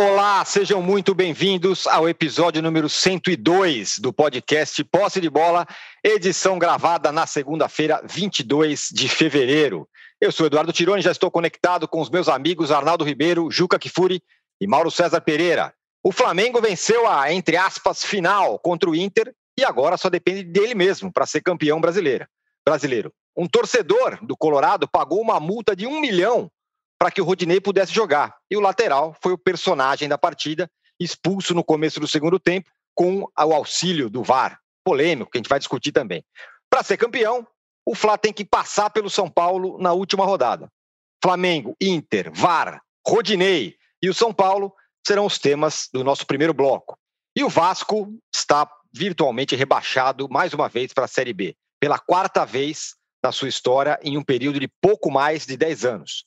Olá, sejam muito bem-vindos ao episódio número 102 do podcast Posse de Bola, edição gravada na segunda-feira, 22 de fevereiro. Eu sou Eduardo Tironi, já estou conectado com os meus amigos Arnaldo Ribeiro, Juca Kifuri e Mauro César Pereira. O Flamengo venceu a, entre aspas, final contra o Inter e agora só depende dele mesmo para ser campeão brasileiro. brasileiro. Um torcedor do Colorado pagou uma multa de um milhão para que o Rodinei pudesse jogar. E o lateral foi o personagem da partida, expulso no começo do segundo tempo, com o auxílio do VAR. Polêmico, que a gente vai discutir também. Para ser campeão, o Flá tem que passar pelo São Paulo na última rodada. Flamengo, Inter, VAR, Rodinei e o São Paulo serão os temas do nosso primeiro bloco. E o Vasco está virtualmente rebaixado mais uma vez para a Série B, pela quarta vez na sua história em um período de pouco mais de 10 anos.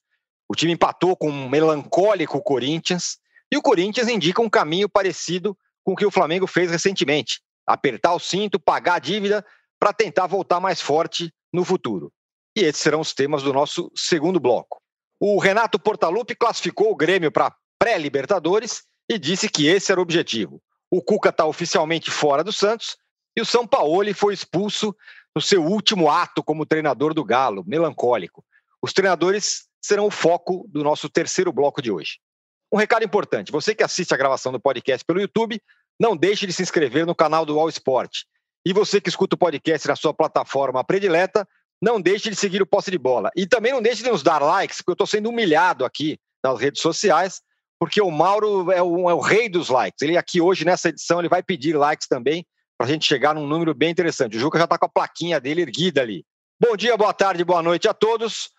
O time empatou com um melancólico Corinthians e o Corinthians indica um caminho parecido com o que o Flamengo fez recentemente: apertar o cinto, pagar a dívida para tentar voltar mais forte no futuro. E esses serão os temas do nosso segundo bloco. O Renato Portaluppi classificou o Grêmio para pré-Libertadores e disse que esse era o objetivo. O Cuca está oficialmente fora do Santos e o São Paulo foi expulso no seu último ato como treinador do Galo, melancólico. Os treinadores serão o foco do nosso terceiro bloco de hoje. Um recado importante: você que assiste a gravação do podcast pelo YouTube, não deixe de se inscrever no canal do All Sport. E você que escuta o podcast na sua plataforma predileta, não deixe de seguir o Posse de Bola. E também não deixe de nos dar likes, porque eu estou sendo humilhado aqui nas redes sociais, porque o Mauro é o, é o, rei dos likes. Ele aqui hoje, nessa edição, ele vai pedir likes também, para a gente chegar num número bem interessante. O Juca já está com a plaquinha dele erguida ali. Bom dia, boa tarde, boa noite a todos.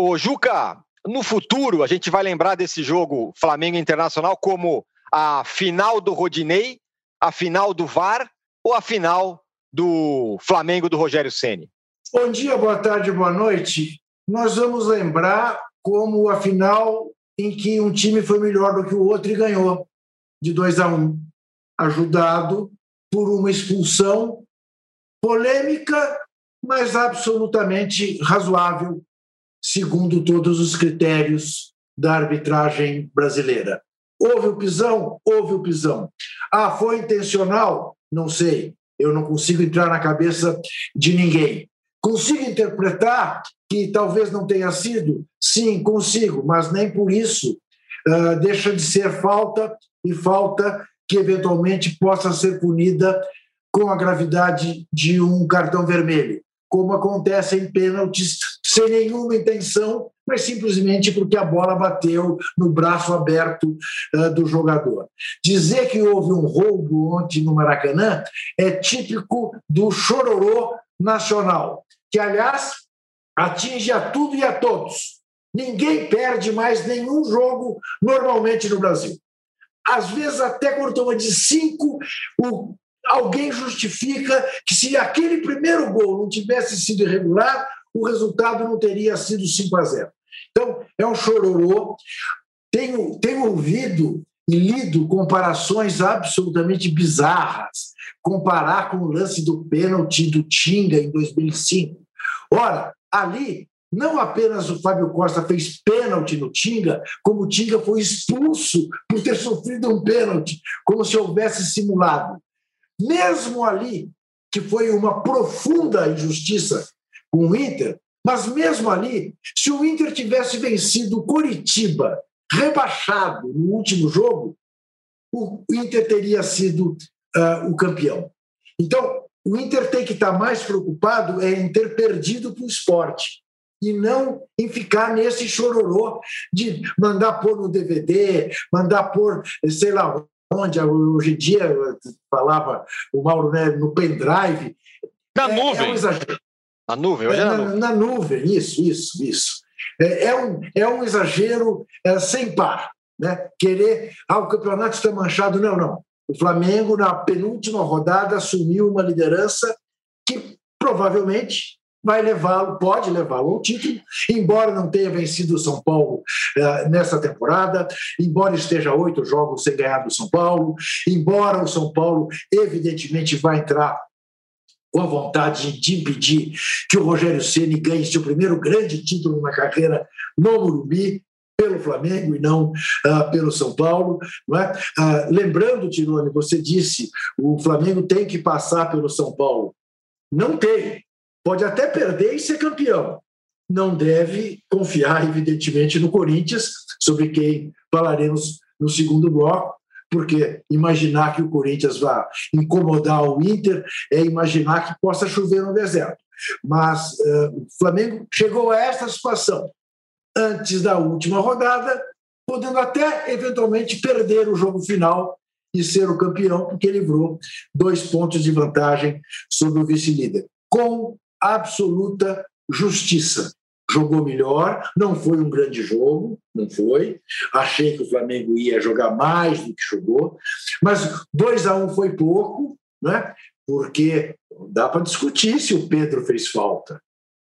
Ô, Juca, no futuro a gente vai lembrar desse jogo Flamengo Internacional como a final do Rodinei, a final do VAR ou a final do Flamengo do Rogério Ceni? Bom dia, boa tarde, boa noite. Nós vamos lembrar como a final em que um time foi melhor do que o outro e ganhou de 2 a 1, um, ajudado por uma expulsão polêmica, mas absolutamente razoável segundo todos os critérios da arbitragem brasileira. Houve o pisão? Houve o pisão. Ah, foi intencional? Não sei. Eu não consigo entrar na cabeça de ninguém. Consigo interpretar que talvez não tenha sido? Sim, consigo, mas nem por isso uh, deixa de ser falta e falta que eventualmente possa ser punida com a gravidade de um cartão vermelho como acontece em pênaltis, sem nenhuma intenção, mas simplesmente porque a bola bateu no braço aberto uh, do jogador. Dizer que houve um roubo ontem no Maracanã é típico do chororô nacional, que, aliás, atinge a tudo e a todos. Ninguém perde mais nenhum jogo normalmente no Brasil. Às vezes, até quando toma de cinco, o alguém justifica que se aquele primeiro gol não tivesse sido irregular, o resultado não teria sido 5 a 0. Então, é um chororô. Tenho, tenho ouvido e lido comparações absolutamente bizarras. Comparar com o lance do pênalti do Tinga em 2005. Ora, ali não apenas o Fábio Costa fez pênalti no Tinga, como o Tinga foi expulso por ter sofrido um pênalti, como se houvesse simulado mesmo ali, que foi uma profunda injustiça com o Inter, mas mesmo ali, se o Inter tivesse vencido o rebaixado no último jogo, o Inter teria sido uh, o campeão. Então, o Inter tem que estar mais preocupado em ter perdido para o esporte e não em ficar nesse chororô de mandar pôr no DVD, mandar pôr, sei lá, onde hoje em dia falava o Mauro né, no pendrive. Na é, nuvem. É um exagero. Na nuvem, hoje é, na, na, nuvem. na nuvem, isso, isso, isso. É, é, um, é um exagero é, sem par. Né? Querer, ah, o campeonato está manchado. Não, não. O Flamengo, na penúltima rodada, assumiu uma liderança que provavelmente vai levá-lo, pode levá-lo ao título, embora não tenha vencido o São Paulo uh, nessa temporada, embora esteja oito jogos sem ganhar do São Paulo, embora o São Paulo evidentemente vai entrar com a vontade de impedir que o Rogério Ceni ganhe seu primeiro grande título na carreira no Morumbi, pelo Flamengo e não uh, pelo São Paulo. É? Uh, lembrando, Tirone, você disse o Flamengo tem que passar pelo São Paulo. Não tem. Pode até perder e ser campeão. Não deve confiar, evidentemente, no Corinthians, sobre quem falaremos no segundo bloco, porque imaginar que o Corinthians vá incomodar o Inter é imaginar que possa chover no deserto. Mas uh, o Flamengo chegou a esta situação antes da última rodada, podendo até eventualmente perder o jogo final e ser o campeão, porque livrou dois pontos de vantagem sobre o vice-líder, com absoluta justiça. Jogou melhor, não foi um grande jogo, não foi. Achei que o Flamengo ia jogar mais do que jogou, mas 2 a 1 um foi pouco, né? porque dá para discutir se o Pedro fez falta.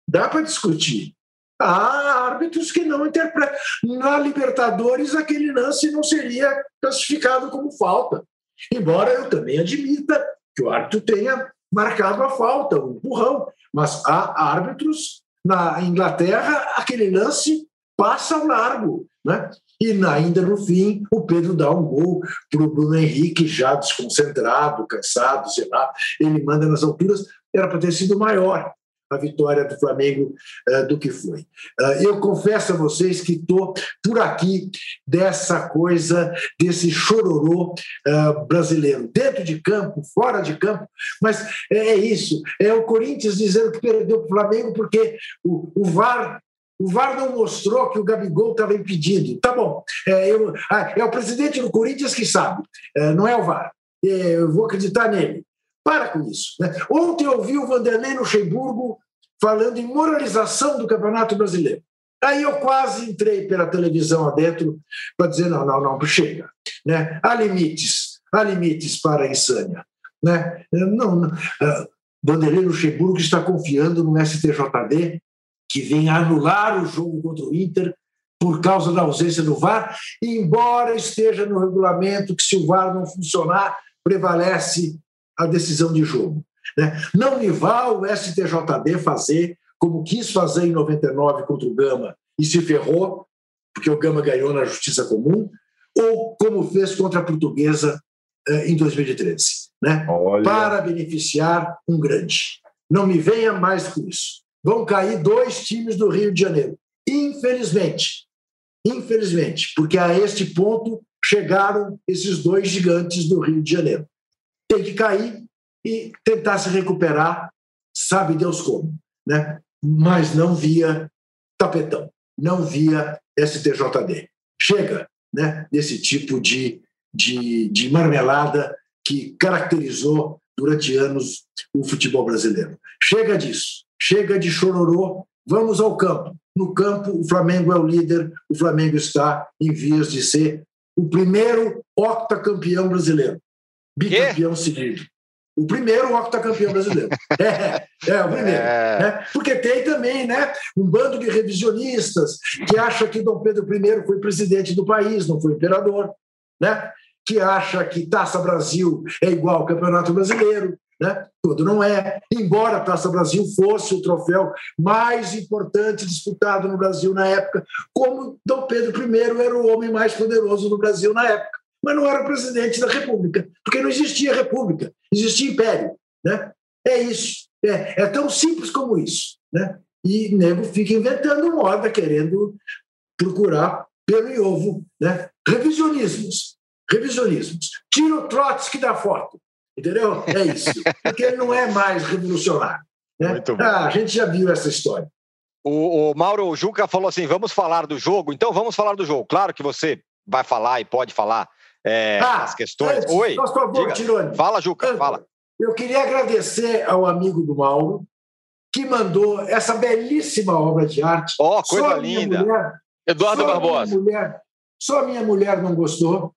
Dá para discutir. Há árbitros que não interpretam. Na Libertadores, aquele lance não seria classificado como falta. Embora eu também admita que o árbitro tenha marcado a falta, o um empurrão. Mas há árbitros na Inglaterra, aquele lance passa ao largo. Né? E ainda no fim, o Pedro dá um gol para o Bruno Henrique, já desconcentrado, cansado, sei lá. Ele manda nas alturas, era para ter sido maior a vitória do Flamengo uh, do que foi. Uh, eu confesso a vocês que estou por aqui dessa coisa, desse chororô uh, brasileiro, dentro de campo, fora de campo, mas é, é isso, é o Corinthians dizendo que perdeu para o Flamengo porque o, o VAR o VAR não mostrou que o Gabigol estava impedido. Tá bom. É, eu, ah, é, o presidente do Corinthians que sabe, é, não é o VAR. É, eu vou acreditar nele. Para com isso. Né? Ontem eu ouvi o Vanderlei Luxemburgo falando em moralização do Campeonato Brasileiro. Aí eu quase entrei pela televisão adentro para dizer: não, não, não, chega. Né? Há limites, há limites para a insânia. Né? Não, não. Uh, Vanderlei Luxemburgo está confiando no STJD, que vem anular o jogo contra o Inter por causa da ausência do VAR, embora esteja no regulamento que, se o VAR não funcionar, prevalece a decisão de jogo. Né? Não me vá o STJD fazer como quis fazer em 99 contra o Gama e se ferrou, porque o Gama ganhou na justiça comum, ou como fez contra a Portuguesa eh, em 2013, né? para beneficiar um grande. Não me venha mais com isso. Vão cair dois times do Rio de Janeiro. Infelizmente. Infelizmente, porque a este ponto chegaram esses dois gigantes do Rio de Janeiro. Tem que cair e tentar se recuperar, sabe Deus como, né? mas não via tapetão, não via STJD. Chega né, desse tipo de, de, de marmelada que caracterizou durante anos o futebol brasileiro. Chega disso, chega de chororô, vamos ao campo. No campo, o Flamengo é o líder, o Flamengo está em vias de ser o primeiro octacampeão brasileiro, bicampeão seguido. O primeiro octacampeão brasileiro. É, é o primeiro. É. Né? Porque tem também né, um bando de revisionistas que acha que Dom Pedro I foi presidente do país, não foi imperador, né? que acha que Taça Brasil é igual ao Campeonato Brasileiro, né? quando não é. Embora a Taça Brasil fosse o troféu mais importante disputado no Brasil na época, como Dom Pedro I era o homem mais poderoso do Brasil na época mas não era presidente da República, porque não existia República, existia Império. Né? É isso. É, é tão simples como isso. Né? E nego fica inventando moda, querendo procurar pelo e ovo. Né? Revisionismos. Revisionismos. Tira o Trotsky da foto. Entendeu? É isso. Porque ele não é mais revolucionário. Né? Ah, a gente já viu essa história. O, o Mauro Juca falou assim: vamos falar do jogo? Então vamos falar do jogo. Claro que você vai falar e pode falar é, ah, as questões. Antes, Oi. Tirone. Fala, Juca, antes, fala. Eu queria agradecer ao amigo do Mauro que mandou essa belíssima obra de arte. Ó, oh, coisa linda. Mulher, Eduardo Barbosa. Mulher, só minha mulher não gostou.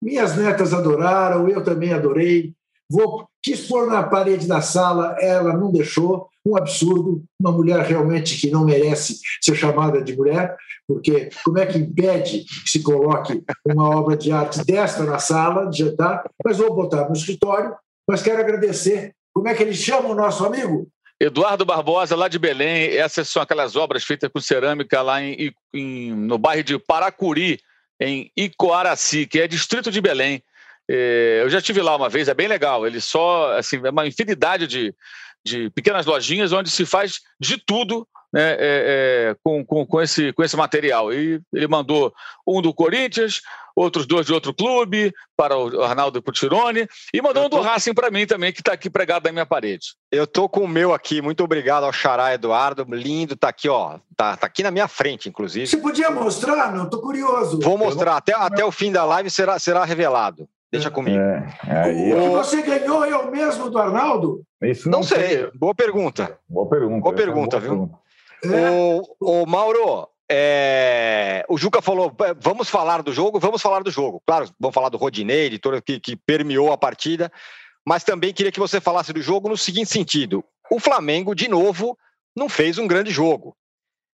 Minhas netas adoraram, eu também adorei. Vou, quis pôr na parede da sala, ela não deixou. Um absurdo, uma mulher realmente que não merece ser chamada de mulher, porque como é que impede que se coloque uma obra de arte desta na sala de jantar? Mas vou botar no escritório. Mas quero agradecer. Como é que ele chama o nosso amigo? Eduardo Barbosa, lá de Belém. Essas são aquelas obras feitas com cerâmica lá em, em, no bairro de Paracuri, em Icoaraci, que é distrito de Belém. É, eu já estive lá uma vez, é bem legal. Ele só, assim, é uma infinidade de, de pequenas lojinhas onde se faz de tudo né, é, é, com, com, com, esse, com esse material. E ele mandou um do Corinthians, outros dois de outro clube, para o Arnaldo Putirone, e mandou tô... um do Racing para mim também, que está aqui pregado na minha parede. Eu tô com o meu aqui, muito obrigado ao Xará Eduardo, lindo, tá aqui, ó, tá, tá aqui na minha frente, inclusive. Você podia mostrar, meu? Tô curioso. Vou mostrar, até, até o fim da live será, será revelado. Deixa é. comigo. É, aí, o que você ganhou é o mesmo do Arnaldo? Isso não, não sei. Boa pergunta. Boa pergunta. Boa pergunta, é boa viu? Pergunta. É. O, o Mauro, é, o Juca falou: vamos falar do jogo, vamos falar do jogo. Claro, vamos falar do Rodinei, de todo que, que permeou a partida, mas também queria que você falasse do jogo no seguinte sentido: o Flamengo, de novo, não fez um grande jogo.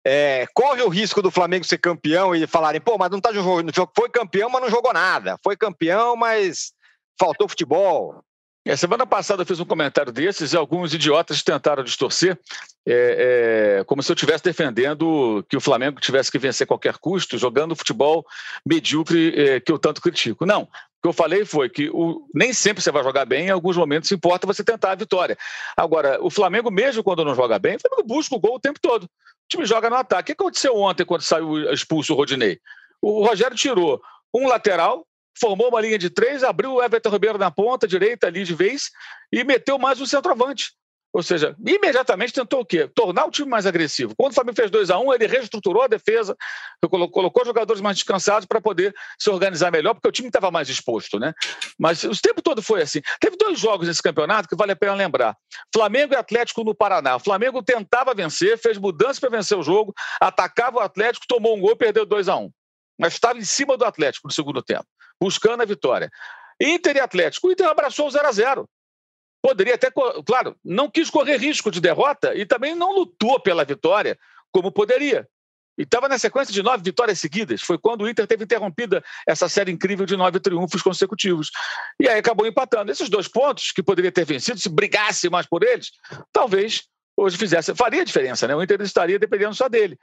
É, corre o risco do Flamengo ser campeão e falarem, pô, mas não tá jogando, foi campeão, mas não jogou nada. Foi campeão, mas faltou futebol. É, semana passada eu fiz um comentário desses e alguns idiotas tentaram distorcer, é, é, como se eu estivesse defendendo que o Flamengo tivesse que vencer a qualquer custo, jogando futebol medíocre é, que eu tanto critico. Não. Que eu falei foi que o, nem sempre você vai jogar bem, em alguns momentos importa você tentar a vitória. Agora, o Flamengo, mesmo quando não joga bem, o Flamengo busca o gol o tempo todo. O time joga no ataque. O que aconteceu ontem quando saiu expulso o Rodinei? O Rogério tirou um lateral, formou uma linha de três, abriu o Everton Ribeiro na ponta direita ali de vez e meteu mais um centroavante. Ou seja, imediatamente tentou o quê? Tornar o time mais agressivo. Quando o Flamengo fez 2 a 1 um, ele reestruturou a defesa, colocou jogadores mais descansados para poder se organizar melhor, porque o time estava mais exposto, né? Mas o tempo todo foi assim. Teve dois jogos nesse campeonato que vale a pena lembrar. Flamengo e Atlético no Paraná. O Flamengo tentava vencer, fez mudança para vencer o jogo, atacava o Atlético, tomou um gol e perdeu 2 a 1 um. Mas estava em cima do Atlético no segundo tempo buscando a vitória. Inter e Atlético. O Inter abraçou o 0 a 0 Poderia até, claro, não quis correr risco de derrota e também não lutou pela vitória como poderia. E estava na sequência de nove vitórias seguidas. Foi quando o Inter teve interrompida essa série incrível de nove triunfos consecutivos. E aí acabou empatando. Esses dois pontos, que poderia ter vencido, se brigasse mais por eles, talvez hoje fizesse. Faria diferença, né? O Inter estaria dependendo só dele.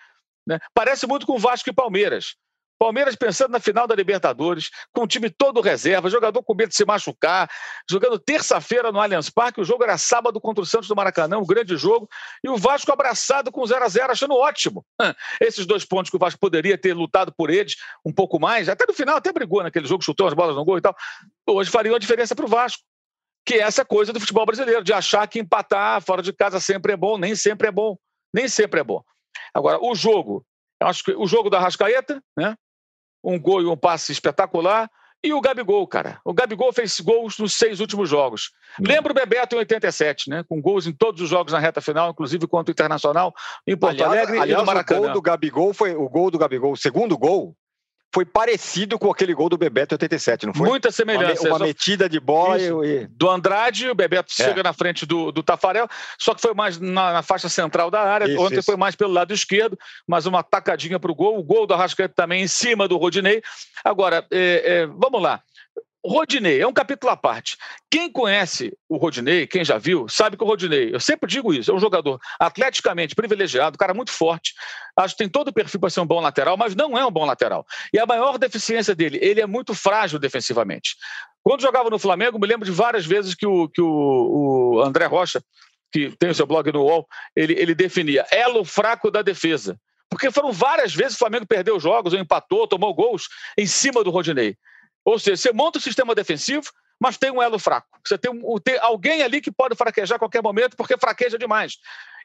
Né? Parece muito com Vasco e Palmeiras. Palmeiras pensando na final da Libertadores, com o time todo reserva, jogador com medo de se machucar, jogando terça-feira no Allianz Parque, o jogo era sábado contra o Santos do Maracanã, um grande jogo, e o Vasco abraçado com 0 a 0 achando ótimo. Esses dois pontos que o Vasco poderia ter lutado por eles um pouco mais, até no final até brigou naquele jogo, chutou as bolas no gol e tal, hoje faria uma diferença para o Vasco. Que é essa coisa do futebol brasileiro, de achar que empatar fora de casa sempre é bom, nem sempre é bom. Nem sempre é bom. Agora, o jogo, eu acho que o jogo da Rascaeta, né? Um gol e um passe espetacular. E o Gabigol, cara. O Gabigol fez gols nos seis últimos jogos. Hum. Lembra o Bebeto em 87, né? Com gols em todos os jogos na reta final, inclusive contra o Internacional, em Porto aliás, Alegre aliás, e no Maracanã. O gol do Gabigol foi o gol do Gabigol, o segundo gol foi parecido com aquele gol do Bebeto 87, não foi? Muita semelhança. Uma, uma metida de bola e... Do Andrade, o Bebeto é. chega na frente do, do Tafarel, só que foi mais na, na faixa central da área. Isso, Ontem isso. foi mais pelo lado esquerdo, mas uma tacadinha para o gol. O gol do Arrascaeta também em cima do Rodinei. Agora, é, é, vamos lá. Rodinei é um capítulo à parte. Quem conhece o Rodinei, quem já viu, sabe que o Rodinei, eu sempre digo isso, é um jogador atleticamente privilegiado, cara muito forte. Acho que tem todo o perfil para ser um bom lateral, mas não é um bom lateral. E a maior deficiência dele, ele é muito frágil defensivamente. Quando jogava no Flamengo, me lembro de várias vezes que o, que o, o André Rocha, que tem o seu blog no UOL, ele, ele definia elo fraco da defesa. Porque foram várias vezes o Flamengo perdeu jogos, ou empatou, tomou gols em cima do Rodinei. Ou seja, você monta o sistema defensivo, mas tem um elo fraco. Você tem, um, tem alguém ali que pode fraquejar a qualquer momento porque fraqueja demais.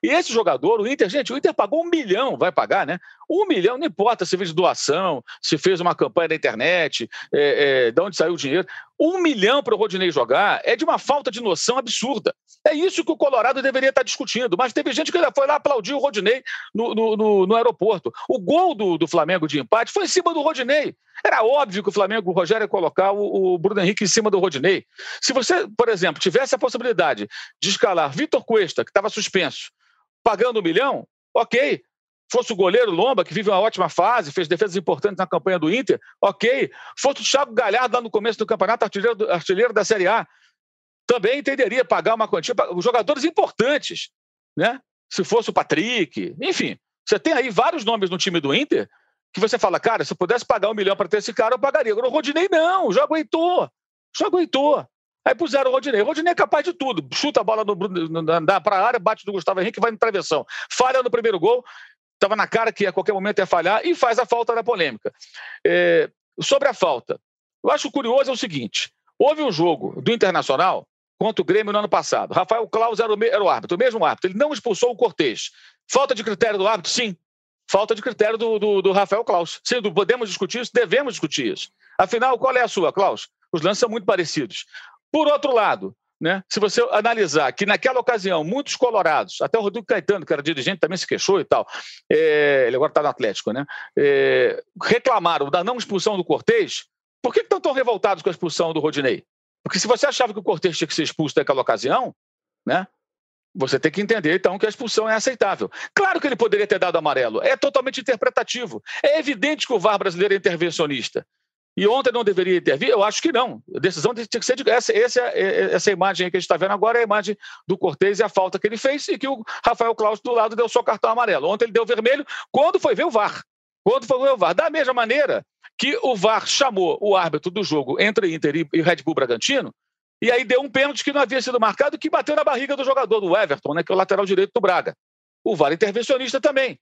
E esse jogador, o Inter, gente, o Inter pagou um milhão, vai pagar, né? Um milhão, não importa se fez doação, se fez uma campanha na internet, é, é, de onde saiu o dinheiro. Um milhão para o Rodinei jogar é de uma falta de noção absurda. É isso que o Colorado deveria estar discutindo. Mas teve gente que ainda foi lá aplaudir o Rodinei no, no, no, no aeroporto. O gol do, do Flamengo de empate foi em cima do Rodinei. Era óbvio que o Flamengo, o Rogério, ia colocar o, Bruno Henrique em cima do Rodinei. Se você, por exemplo, tivesse a possibilidade de escalar Vitor Cuesta, que estava suspenso, pagando um milhão, ok. Fosse o goleiro Lomba, que vive uma ótima fase, fez defesas importantes na campanha do Inter, ok. Fosse o Thiago Galhardo lá no começo do campeonato, artilheiro, artilheiro da Série A, também entenderia pagar uma quantia para jogadores importantes. né? Se fosse o Patrick, enfim, você tem aí vários nomes no time do Inter que você fala, cara, se eu pudesse pagar um milhão para ter esse cara, eu pagaria. Agora o Rodinei não, já aguentou, já aguentou. Aí puseram o Rodinei. O Rodinei é capaz de tudo. Chuta a bola para a área, bate do Gustavo Henrique, vai no travessão. Falha no primeiro gol, estava na cara que a qualquer momento ia falhar e faz a falta da polêmica. É, sobre a falta, eu acho curioso é o seguinte: houve um jogo do Internacional contra o Grêmio no ano passado. Rafael Claus era o, era o árbitro, o mesmo árbitro. Ele não expulsou o Cortez. Falta de critério do árbitro? Sim. Falta de critério do, do, do Rafael Klaus. Podemos discutir isso? Devemos discutir isso. Afinal, qual é a sua, Klaus? Os lances são muito parecidos. Por outro lado, né, se você analisar que naquela ocasião muitos colorados, até o Rodrigo Caetano, que era dirigente, também se queixou e tal, é, ele agora está no Atlético, né, é, reclamaram da não expulsão do Cortez, por que estão tão revoltados com a expulsão do Rodinei? Porque se você achava que o Cortez tinha que ser expulso naquela ocasião, né, você tem que entender, então, que a expulsão é aceitável. Claro que ele poderia ter dado amarelo, é totalmente interpretativo. É evidente que o VAR brasileiro é intervencionista. E ontem não deveria intervir? Eu acho que não. A decisão tinha que ser de. Essa, essa, essa imagem que a gente está vendo agora é a imagem do Cortez e a falta que ele fez, e que o Rafael Claus do lado deu só cartão amarelo. Ontem ele deu vermelho quando foi ver o VAR. Quando foi ver o VAR. Da mesma maneira que o VAR chamou o árbitro do jogo entre Inter e Red Bull Bragantino, e aí deu um pênalti que não havia sido marcado, que bateu na barriga do jogador, do Everton, né, que é o lateral direito do Braga. O VAR intervencionista também.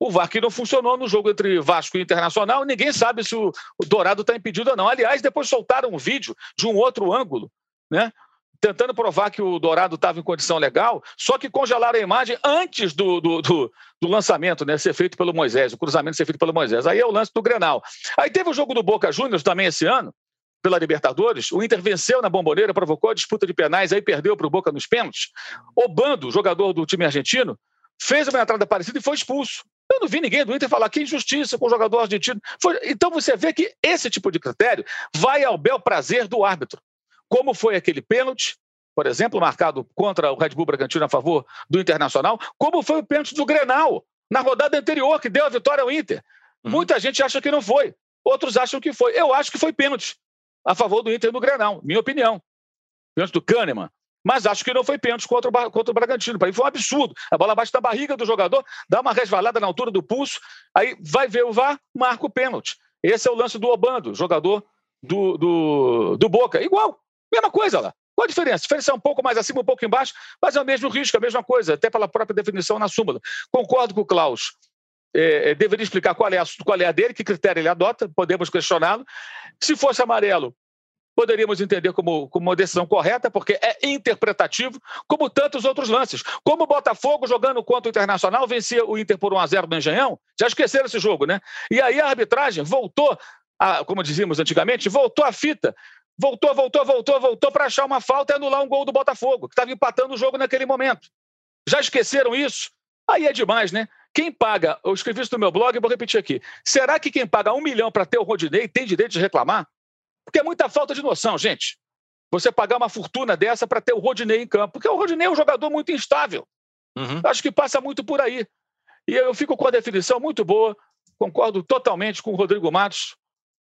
O VAR que não funcionou no jogo entre Vasco e Internacional, ninguém sabe se o, Dourado está impedido ou não. Aliás, depois soltaram um vídeo de um outro ângulo, né? Tentando provar que o Dourado estava em condição legal, só que congelaram a imagem antes do, do, do, do lançamento, né? Ser feito pelo Moisés, o cruzamento ser feito pelo Moisés. Aí é o lance do Grenal. Aí teve o jogo do Boca Juniors também esse ano, pela Libertadores, o Inter venceu na bomboneira, provocou a disputa de penais, aí perdeu para o Boca nos pênaltis. O Bando, jogador do time argentino, fez uma entrada parecida e foi expulso. Eu não vi ninguém do Inter falar que injustiça com o jogador argentino. Foi... Então você vê que esse tipo de critério vai ao bel prazer do árbitro. Como foi aquele pênalti, por exemplo, marcado contra o Red Bull Bragantino a favor do Internacional, como foi o pênalti do Grenal, na rodada anterior, que deu a vitória ao Inter. Uhum. Muita gente acha que não foi, outros acham que foi. Eu acho que foi pênalti a favor do Inter no Grenal, minha opinião. Pênalti do Kahneman. Mas acho que não foi pênalti contra o, contra o Bragantino. Para mim foi um absurdo. A bola bate da barriga do jogador, dá uma resvalada na altura do pulso, aí vai ver o VAR, marca o pênalti. Esse é o lance do Obando, jogador do, do, do Boca. Igual, mesma coisa lá. Qual a diferença? A diferença é um pouco mais acima, um pouco embaixo, mas é o mesmo risco, a mesma coisa, até pela própria definição na súmula. Concordo com o Klaus é, é, deveria explicar qual é, a, qual é a dele, que critério ele adota, podemos questioná-lo. Se fosse amarelo, poderíamos entender como, como uma decisão correta, porque é interpretativo, como tantos outros lances. Como o Botafogo jogando contra o Internacional vencia o Inter por 1 a 0 no Engenhão, já esqueceram esse jogo, né? E aí a arbitragem voltou, a, como dizíamos antigamente, voltou a fita. Voltou, voltou, voltou, voltou para achar uma falta e anular um gol do Botafogo, que estava empatando o jogo naquele momento. Já esqueceram isso? Aí é demais, né? Quem paga, eu escrevi isso no meu blog, vou repetir aqui. Será que quem paga um milhão para ter o Rodinei tem direito de reclamar? Porque é muita falta de noção, gente. Você pagar uma fortuna dessa para ter o Rodinei em campo. Porque o Rodinei é um jogador muito instável. Uhum. Acho que passa muito por aí. E eu fico com a definição muito boa, concordo totalmente com o Rodrigo Matos,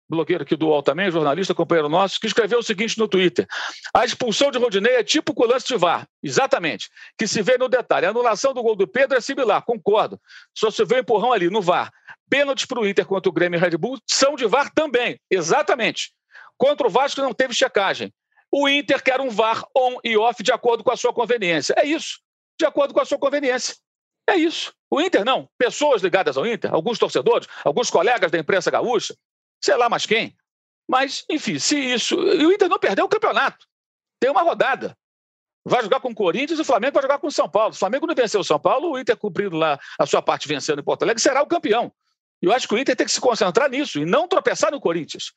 blogueiro aqui do UOL também, jornalista, companheiro nosso, que escreveu o seguinte no Twitter. A expulsão de Rodinei é tipo o lance de VAR. Exatamente. Que se vê no detalhe. A anulação do gol do Pedro é similar, concordo. Só se vê um empurrão ali, no VAR. Pênaltis para o Inter contra o Grêmio e Red Bull são de VAR também. Exatamente. Contra o Vasco não teve checagem. O Inter quer um VAR on e off de acordo com a sua conveniência. É isso. De acordo com a sua conveniência. É isso. O Inter não. Pessoas ligadas ao Inter, alguns torcedores, alguns colegas da imprensa gaúcha, sei lá mais quem. Mas, enfim, se isso. E o Inter não perdeu o campeonato. Tem uma rodada. Vai jogar com o Corinthians e o Flamengo vai jogar com o São Paulo. O Flamengo não venceu o São Paulo, o Inter cumprindo lá a sua parte vencendo em Porto Alegre, será o campeão. Eu acho que o Inter tem que se concentrar nisso e não tropeçar no Corinthians.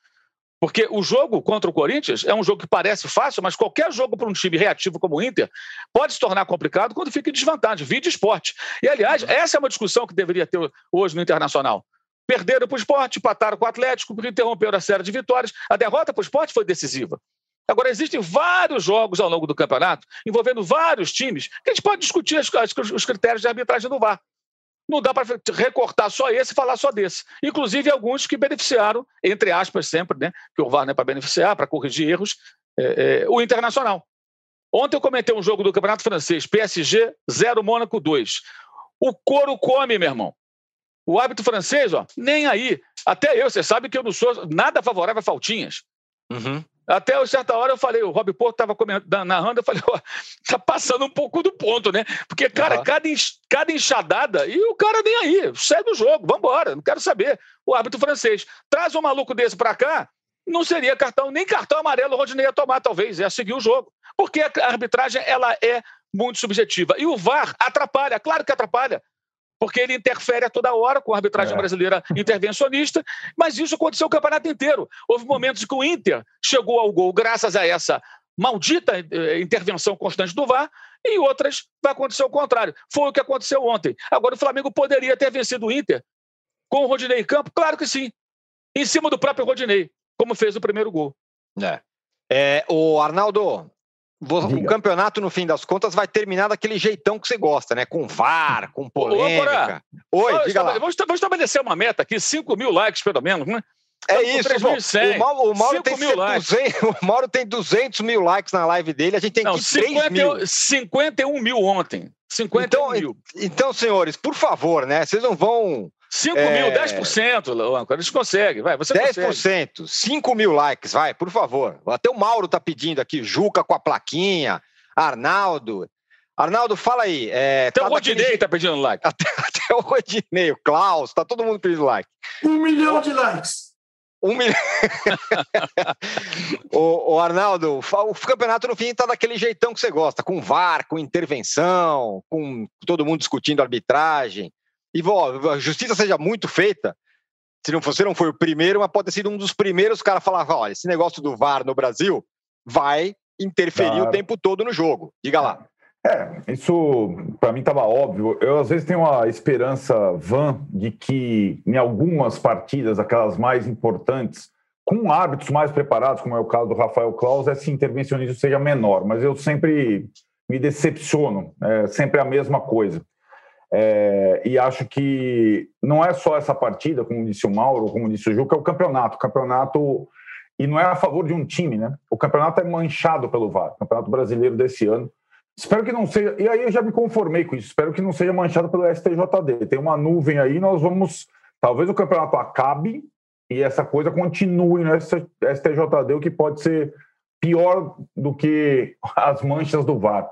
Porque o jogo contra o Corinthians é um jogo que parece fácil, mas qualquer jogo para um time reativo como o Inter pode se tornar complicado quando fica em desvantagem. Vídeo esporte. E, aliás, essa é uma discussão que deveria ter hoje no Internacional. Perderam para o esporte, empataram com o Atlético, interromperam a série de vitórias. A derrota para o esporte foi decisiva. Agora, existem vários jogos ao longo do campeonato, envolvendo vários times, que a gente pode discutir os critérios de arbitragem do VAR. Não dá para recortar só esse e falar só desse. Inclusive, alguns que beneficiaram, entre aspas, sempre, né? Que o VAR não é para beneficiar, para corrigir erros, é, é, o Internacional. Ontem eu comentei um jogo do Campeonato Francês, PSG 0, Mônaco 2. O couro come, meu irmão. O árbitro francês, ó, nem aí. Até eu, você sabe que eu não sou nada favorável a faltinhas. Uhum. Até certa hora eu falei, o Rob Porto estava narrando, eu falei, ó, tá passando um pouco do ponto, né? Porque, cara, uhum. cada, cada enxadada, e o cara nem aí, segue o jogo, vambora, não quero saber. O árbitro francês traz um maluco desse para cá, não seria cartão, nem cartão amarelo o Rodney ia tomar, talvez, ia seguir o jogo. Porque a arbitragem, ela é muito subjetiva. E o VAR atrapalha, claro que atrapalha porque ele interfere a toda hora com a arbitragem é. brasileira intervencionista, mas isso aconteceu o campeonato inteiro. Houve momentos que o Inter chegou ao gol graças a essa maldita eh, intervenção constante do VAR, e em outras vai acontecer o contrário. Foi o que aconteceu ontem. Agora, o Flamengo poderia ter vencido o Inter com o Rodinei em campo? Claro que sim. Em cima do próprio Rodinei, como fez o primeiro gol. É. É, o Arnaldo, o campeonato, no fim das contas, vai terminar daquele jeitão que você gosta, né? Com VAR, com polêmica. Ô, Oi, diga lá. Vamos estabelecer uma meta aqui, 5 mil likes, pelo menos, né? É isso, o Mauro, o Mauro tem mil 200, o Mauro tem 200 mil likes na live dele, a gente tem Não, que 50, mil. 51 mil ontem. 51 então, mil. Então, senhores, por favor, né? Vocês não vão 5 é... mil, 10%, Âncora, eles conseguem, vai, você 10%, consegue. 5 mil likes, vai, por favor. Até o Mauro tá pedindo aqui, Juca com a plaquinha, Arnaldo. Arnaldo, fala aí. É, até tá o Rodinei daquele... tá pedindo like. Até, até, o Rodinei, o Klaus, tá todo mundo pedindo like. Um milhão de likes. Um milhão. o, o, Arnaldo, o campeonato no fim tá daquele jeitão que você gosta, com VAR, com intervenção, com todo mundo discutindo arbitragem. E ó, a justiça seja muito feita, se não você não foi o primeiro, mas pode ter sido um dos primeiros caras a falar: olha, esse negócio do VAR no Brasil vai interferir claro. o tempo todo no jogo. Diga lá. É, isso para mim estava óbvio. Eu às vezes tenho uma esperança vã de que em algumas partidas, aquelas mais importantes, com árbitros mais preparados, como é o caso do Rafael Claus, esse intervencionismo seja menor. Mas eu sempre me decepciono, é sempre a mesma coisa. É, e acho que não é só essa partida, como disse o Mauro, como disse o Juca, é o campeonato. O campeonato, e não é a favor de um time, né? O campeonato é manchado pelo VAR, campeonato brasileiro desse ano. Espero que não seja, e aí eu já me conformei com isso, espero que não seja manchado pelo STJD. Tem uma nuvem aí, nós vamos. Talvez o campeonato acabe e essa coisa continue no STJD, o que pode ser pior do que as manchas do VAR.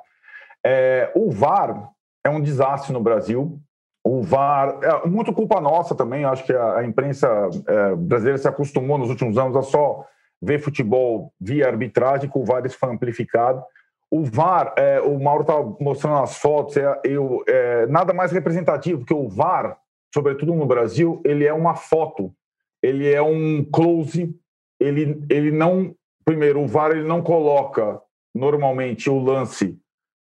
É, o VAR é um desastre no Brasil. O VAR, é muito culpa nossa também, acho que a, a imprensa é, brasileira se acostumou nos últimos anos a só ver futebol via arbitragem, com o VAR isso foi amplificado. O VAR, é, o Mauro estava mostrando as fotos, é, eu, é, nada mais representativo, que o VAR, sobretudo no Brasil, ele é uma foto, ele é um close, ele, ele não. Primeiro, o VAR ele não coloca normalmente o lance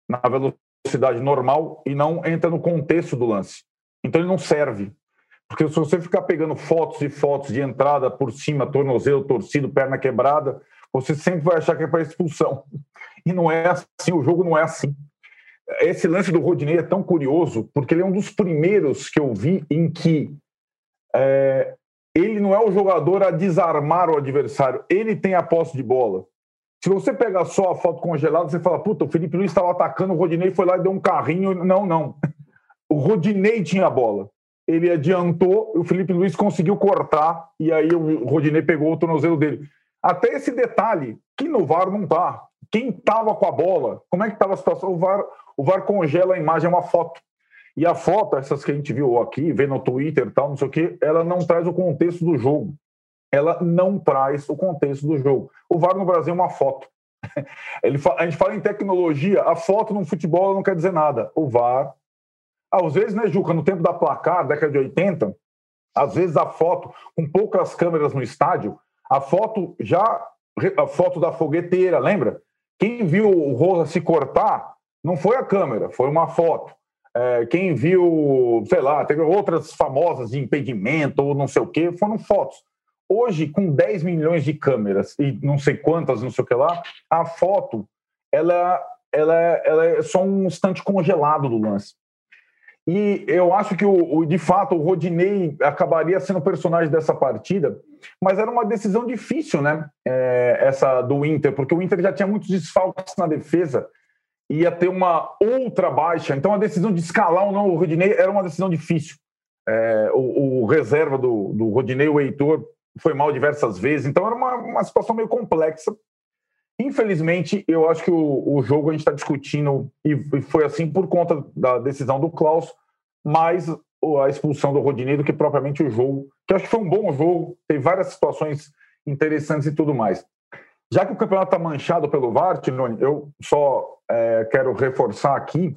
na velocidade velocidade normal e não entra no contexto do lance. Então ele não serve. Porque se você ficar pegando fotos e fotos de entrada por cima, tornozelo torcido, perna quebrada, você sempre vai achar que é para expulsão. E não é assim, o jogo não é assim. Esse lance do Rodinei é tão curioso, porque ele é um dos primeiros que eu vi em que é, ele não é o jogador a desarmar o adversário, ele tem a posse de bola. Se você pegar só a foto congelada, você fala, puta, o Felipe Luiz estava atacando, o Rodinei foi lá e deu um carrinho. Não, não. O Rodinei tinha a bola. Ele adiantou, o Felipe Luiz conseguiu cortar, e aí o Rodinei pegou o tornozelo dele. Até esse detalhe, que no VAR não tá. Quem estava com a bola? Como é que estava a situação? O VAR, o VAR congela a imagem, é uma foto. E a foto, essas que a gente viu aqui, vê no Twitter e tal, não sei o quê, ela não traz o contexto do jogo ela não traz o contexto do jogo. O VAR no Brasil é uma foto. Ele a gente fala em tecnologia, a foto no futebol não quer dizer nada. O VAR. Às vezes, né, Juca, no tempo da placar, década de 80, às vezes a foto, com poucas câmeras no estádio, a foto já. A foto da fogueteira, lembra? Quem viu o Rosa se cortar não foi a câmera, foi uma foto. É, quem viu, sei lá, teve outras famosas de impedimento ou não sei o quê, foram fotos. Hoje, com 10 milhões de câmeras e não sei quantas, não sei o que lá, a foto ela, ela, ela é só um instante congelado do lance. E eu acho que, o, o, de fato, o Rodinei acabaria sendo o personagem dessa partida, mas era uma decisão difícil, né? É, essa do Inter, porque o Inter já tinha muitos desfalques na defesa ia ter uma outra baixa. Então a decisão de escalar ou não o Rodinei era uma decisão difícil. É, o, o, reserva do, do Rodinei, o Heitor, foi mal diversas vezes, então era uma, uma situação meio complexa. Infelizmente, eu acho que o, o jogo a gente está discutindo, e, e foi assim por conta da decisão do Klaus, mais a expulsão do Rodinei do que propriamente o jogo, que acho que foi um bom jogo, teve várias situações interessantes e tudo mais. Já que o campeonato está manchado pelo VAR, Tirone, eu só é, quero reforçar aqui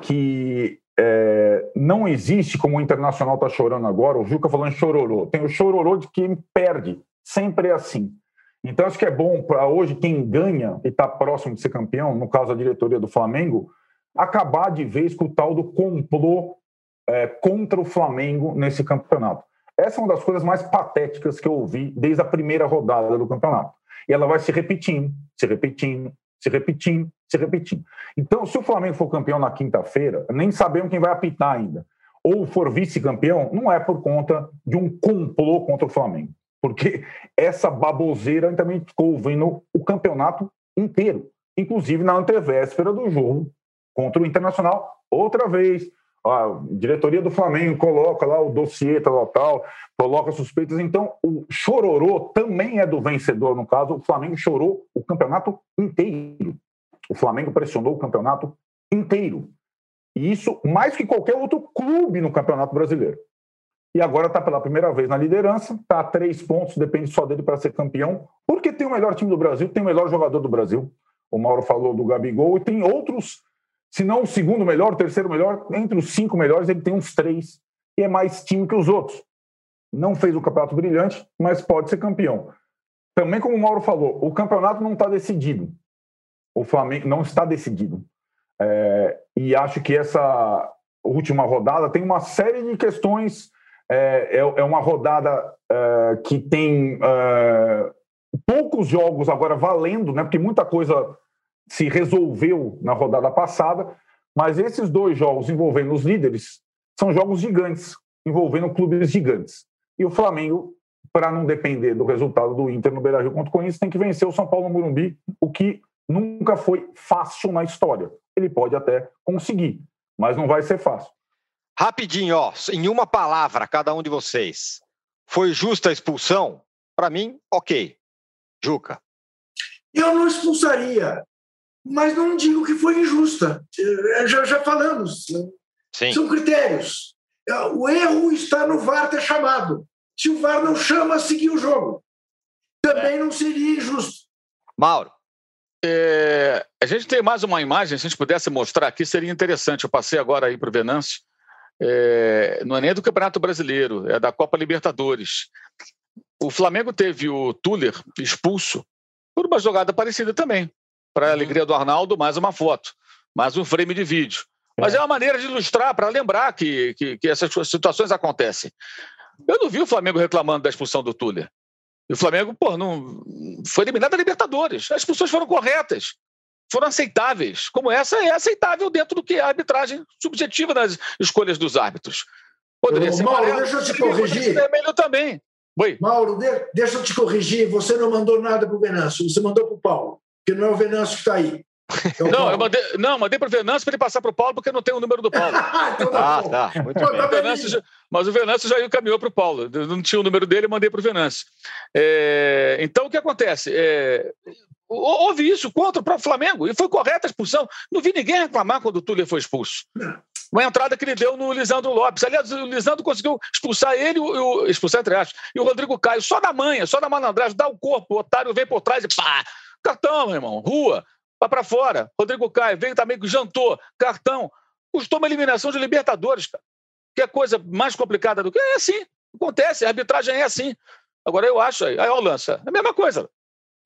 que é, não existe, como o Internacional está chorando agora, o Juca falando chororô. Tem o chororô de quem perde, sempre é assim. Então, acho que é bom para hoje quem ganha e está próximo de ser campeão, no caso a diretoria do Flamengo, acabar de vez com o tal do complô é, contra o Flamengo nesse campeonato. Essa é uma das coisas mais patéticas que eu ouvi desde a primeira rodada do campeonato. E ela vai se repetindo, se repetindo, se repetindo, se repetindo. Então, se o Flamengo for campeão na quinta-feira, nem sabemos quem vai apitar ainda, ou for vice-campeão, não é por conta de um complô contra o Flamengo. Porque essa baboseira também ficou ouvindo o campeonato inteiro, inclusive na antevéspera do jogo contra o Internacional, outra vez a diretoria do Flamengo coloca lá o dossiê tal, tal, coloca suspeitas. Então, o chororô também é do vencedor, no caso. O Flamengo chorou o campeonato inteiro. O Flamengo pressionou o campeonato inteiro. E isso mais que qualquer outro clube no Campeonato Brasileiro. E agora está pela primeira vez na liderança, está a três pontos, depende só dele para ser campeão, porque tem o melhor time do Brasil, tem o melhor jogador do Brasil. O Mauro falou do Gabigol, e tem outros se não o segundo melhor, o terceiro melhor, entre os cinco melhores ele tem uns três e é mais time que os outros. Não fez o campeonato brilhante, mas pode ser campeão. Também, como o Mauro falou, o campeonato não está decidido. O Flamengo não está decidido. É, e acho que essa última rodada tem uma série de questões. É, é, é uma rodada é, que tem é, poucos jogos agora valendo, né? Porque muita coisa se resolveu na rodada passada, mas esses dois jogos envolvendo os líderes são jogos gigantes, envolvendo clubes gigantes. E o Flamengo, para não depender do resultado do Inter no Beira-Rio contra o Corinthians, tem que vencer o São Paulo no Morumbi, o que nunca foi fácil na história. Ele pode até conseguir, mas não vai ser fácil. Rapidinho, ó, em uma palavra, cada um de vocês. Foi justa a expulsão? Para mim, ok. Juca. Eu não expulsaria mas não digo que foi injusta. É, já, já falamos. Sim. São critérios. É, o erro está no VAR ter chamado. Se o VAR não chama, seguir o jogo. Também é. não seria injusto. Mauro. É, a gente tem mais uma imagem, se a gente pudesse mostrar aqui, seria interessante. Eu passei agora aí para o Venâncio. É, não é nem do Campeonato Brasileiro, é da Copa Libertadores. O Flamengo teve o Tuller expulso por uma jogada parecida também para a uhum. alegria do Arnaldo, mais uma foto, mais um frame de vídeo. Mas é, é uma maneira de ilustrar, para lembrar que, que, que, essas situações acontecem. Eu não vi o Flamengo reclamando da expulsão do Tuller. E o Flamengo, pô, não foi eliminado da Libertadores. As expulsões foram corretas, foram aceitáveis. Como essa é aceitável dentro do que é a arbitragem subjetiva das escolhas dos árbitros. Poderia Ô, ser Mauro, amarelo, deixa eu te corrigir. vermelho também. Oi. Mauro, deixa eu te corrigir. Você não mandou nada para o Venâncio, você mandou para o Paulo que não é o Venâncio que está aí. É não, eu mandei, não, mandei para o Venâncio para ele passar para o Paulo, porque não tem o número do Paulo. então tá ah, tá. Muito Pô, tá Venâncio, mas o Venâncio já encaminhou para o Paulo. Eu não tinha o número dele, eu mandei para o Venâncio. É, então, o que acontece? É, houve isso contra o próprio Flamengo, e foi correta a expulsão. Não vi ninguém reclamar quando o Túlio foi expulso. Uma entrada que ele deu no Lisandro Lopes. Aliás, o Lisandro conseguiu expulsar ele, o, expulsar entre aspas, e o Rodrigo Caio, só na manha, só na malandragem, dá o corpo, o otário vem por trás e pá, Cartão, meu irmão. Rua. Vai para fora. Rodrigo Caio veio também jantou. Cartão. Custou uma eliminação de Libertadores, cara. Que é coisa mais complicada do que. É assim. Acontece. A arbitragem é assim. Agora eu acho aí. Aí, ó, lança. É a mesma coisa.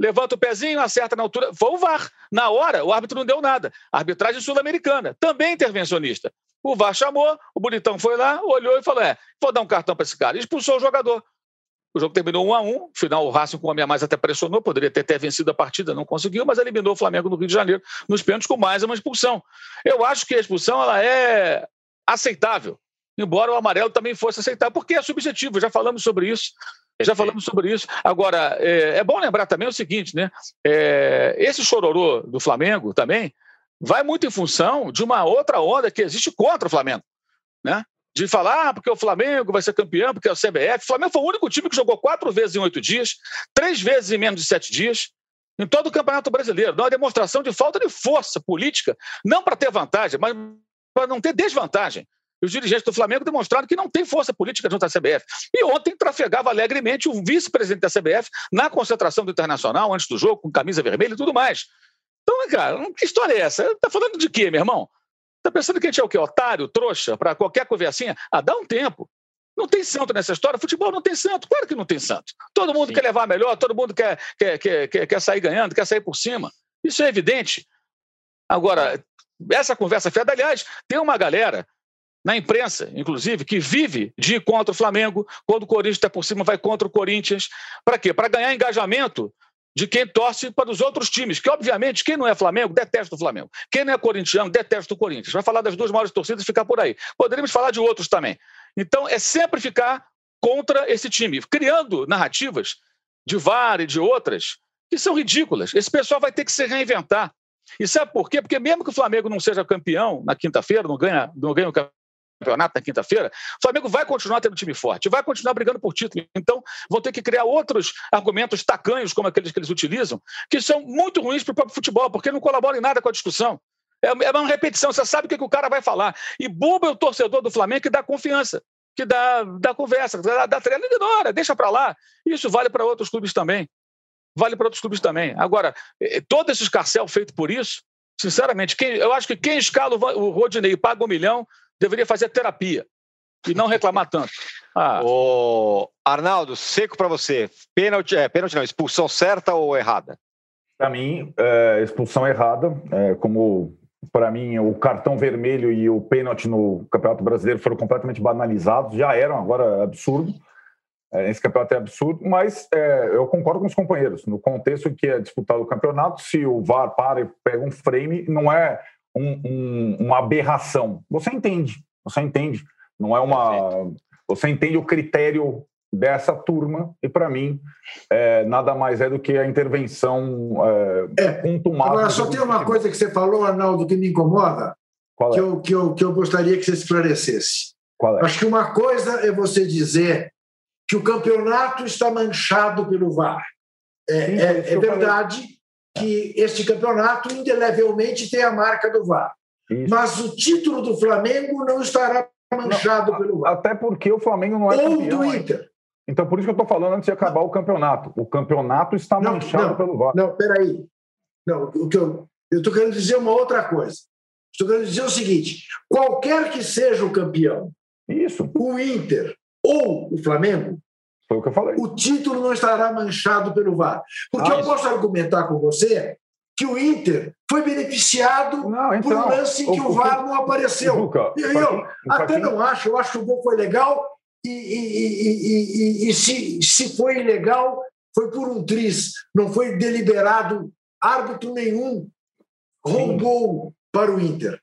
Levanta o pezinho, acerta na altura. Foi o VAR. Na hora, o árbitro não deu nada. arbitragem sul-americana, também intervencionista. O VAR chamou, o bonitão foi lá, olhou e falou: é, vou dar um cartão para esse cara. Expulsou o jogador. O jogo terminou 1 a 1 no final, o Racing com homem a mais até pressionou, poderia ter, ter vencido a partida, não conseguiu, mas eliminou o Flamengo no Rio de Janeiro nos pênaltis com mais uma expulsão. Eu acho que a expulsão ela é aceitável, embora o amarelo também fosse aceitável, porque é subjetivo, já falamos sobre isso. Já falamos sobre isso. Agora, é, é bom lembrar também o seguinte, né? É, esse chororô do Flamengo também vai muito em função de uma outra onda que existe contra o Flamengo. Né? De falar, ah, porque o Flamengo vai ser campeão, porque é o CBF. O Flamengo foi o único time que jogou quatro vezes em oito dias, três vezes em menos de sete dias, em todo o Campeonato Brasileiro. Dá uma demonstração de falta de força política, não para ter vantagem, mas para não ter desvantagem. E os dirigentes do Flamengo demonstraram que não tem força política junto à CBF. E ontem trafegava alegremente o vice-presidente da CBF na concentração do Internacional, antes do jogo, com camisa vermelha e tudo mais. Então, cara, que história é essa? Tá falando de quê, meu irmão? Tá pensando que a gente é o quê? Otário, trouxa, para qualquer conversinha? Ah, dá um tempo. Não tem santo nessa história. Futebol não tem santo. Claro que não tem santo. Todo mundo Sim. quer levar melhor, todo mundo quer, quer, quer, quer, quer sair ganhando, quer sair por cima. Isso é evidente. Agora, essa conversa fiada, aliás, tem uma galera na imprensa, inclusive, que vive de ir contra o Flamengo, quando o Corinthians está por cima, vai contra o Corinthians. Para quê? Para ganhar engajamento de quem torce para os outros times, que obviamente quem não é Flamengo detesta o Flamengo. Quem não é corintiano detesta o Corinthians. Vai falar das duas maiores torcidas e ficar por aí. Poderíamos falar de outros também. Então é sempre ficar contra esse time, criando narrativas de VAR e de outras que são ridículas. Esse pessoal vai ter que se reinventar. E sabe por quê? Porque mesmo que o Flamengo não seja campeão na quinta-feira, não ganha, não ganha o campeonato na quinta-feira, o Flamengo vai continuar tendo time forte, vai continuar brigando por título. Então, vão ter que criar outros argumentos tacanhos, como aqueles que eles utilizam, que são muito ruins para o próprio futebol, porque não colaboram em nada com a discussão. É, é uma repetição, você sabe o que, o cara vai falar. E bobo é o torcedor do Flamengo que dá confiança, que dá, dá conversa, dá, dá treino, ignora, deixa para lá. Isso vale para outros clubes também. Vale para outros clubes também. Agora, eh, todo esse escarcel feito por isso, sinceramente, quem, eu acho que quem escala o Rodinei e paga um milhão deveria fazer terapia e não reclamar tanto. Ah. O Arnaldo, seco para você. Pênalti, é, pênalti não, expulsão certa ou errada? Para mim, é, expulsão errada. É, como para mim o cartão vermelho e o pênalti no Campeonato Brasileiro foram completamente banalizados, já eram, agora é absurdo. É, esse campeonato é absurdo, mas é, eu concordo com os companheiros. No contexto que é disputado o campeonato, se o VAR para e pega um frame, não é um, um, uma aberração. Você entende, você entende. Não é uma. Você entende o critério dessa turma e para mim é, nada mais é do que a intervenção é, é. contumada. Agora só tem uma coisa que você falou, Arnaldo, que me incomoda, é? que, eu, que, eu, que eu gostaria que você esclarecesse. É? Acho que uma coisa é você dizer que o campeonato está manchado pelo VAR. É, Sim, é, é verdade, que este campeonato indelevelmente tem a marca do VAR. Isso. Mas o título do Flamengo não estará manchado não, pelo VAR. Até porque o Flamengo não é Ou campeão. do Inter. Então, por isso que eu estou falando antes de acabar não. o campeonato. O campeonato está não, manchado pelo VAR. Não, peraí. Não, o que eu estou querendo dizer uma outra coisa. Estou querendo dizer o seguinte: qualquer que seja o campeão, isso. o Inter ou o Flamengo, foi o que eu falei. O título não estará manchado pelo VAR. Porque ah, eu isso. posso argumentar com você que o Inter foi beneficiado não, então, por um lance em que o, o VAR não apareceu. Luca, eu até não acho, eu acho que o gol foi legal e, e, e, e, se, se foi ilegal, foi por um triz, não foi deliberado, árbitro nenhum roubou Sim. para o Inter.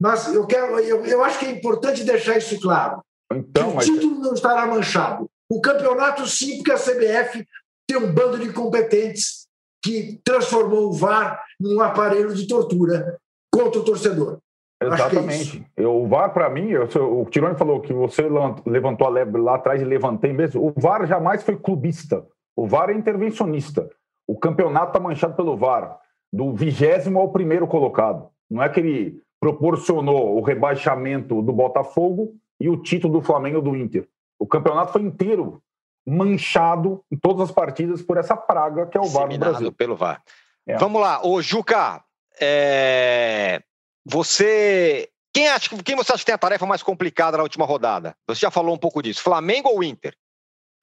Mas eu, quero, eu, eu acho que é importante deixar isso claro. Então, o título mas... não estará manchado. O campeonato, sim, porque a CBF tem um bando de incompetentes que transformou o VAR num aparelho de tortura contra o torcedor. É Exatamente. É o VAR, para mim, eu, o Tironi falou que você levantou a lebre lá atrás e levantei mesmo. O VAR jamais foi clubista. O VAR é intervencionista. O campeonato está manchado pelo VAR, do vigésimo ao primeiro colocado. Não é que ele proporcionou o rebaixamento do Botafogo e o título do Flamengo do Inter. O campeonato foi inteiro manchado em todas as partidas por essa praga que é o VAR no Brasil. pelo VAR. É. Vamos lá, ô Juca, é... você quem, acha, quem você acha que tem a tarefa mais complicada na última rodada? Você já falou um pouco disso. Flamengo ou Inter?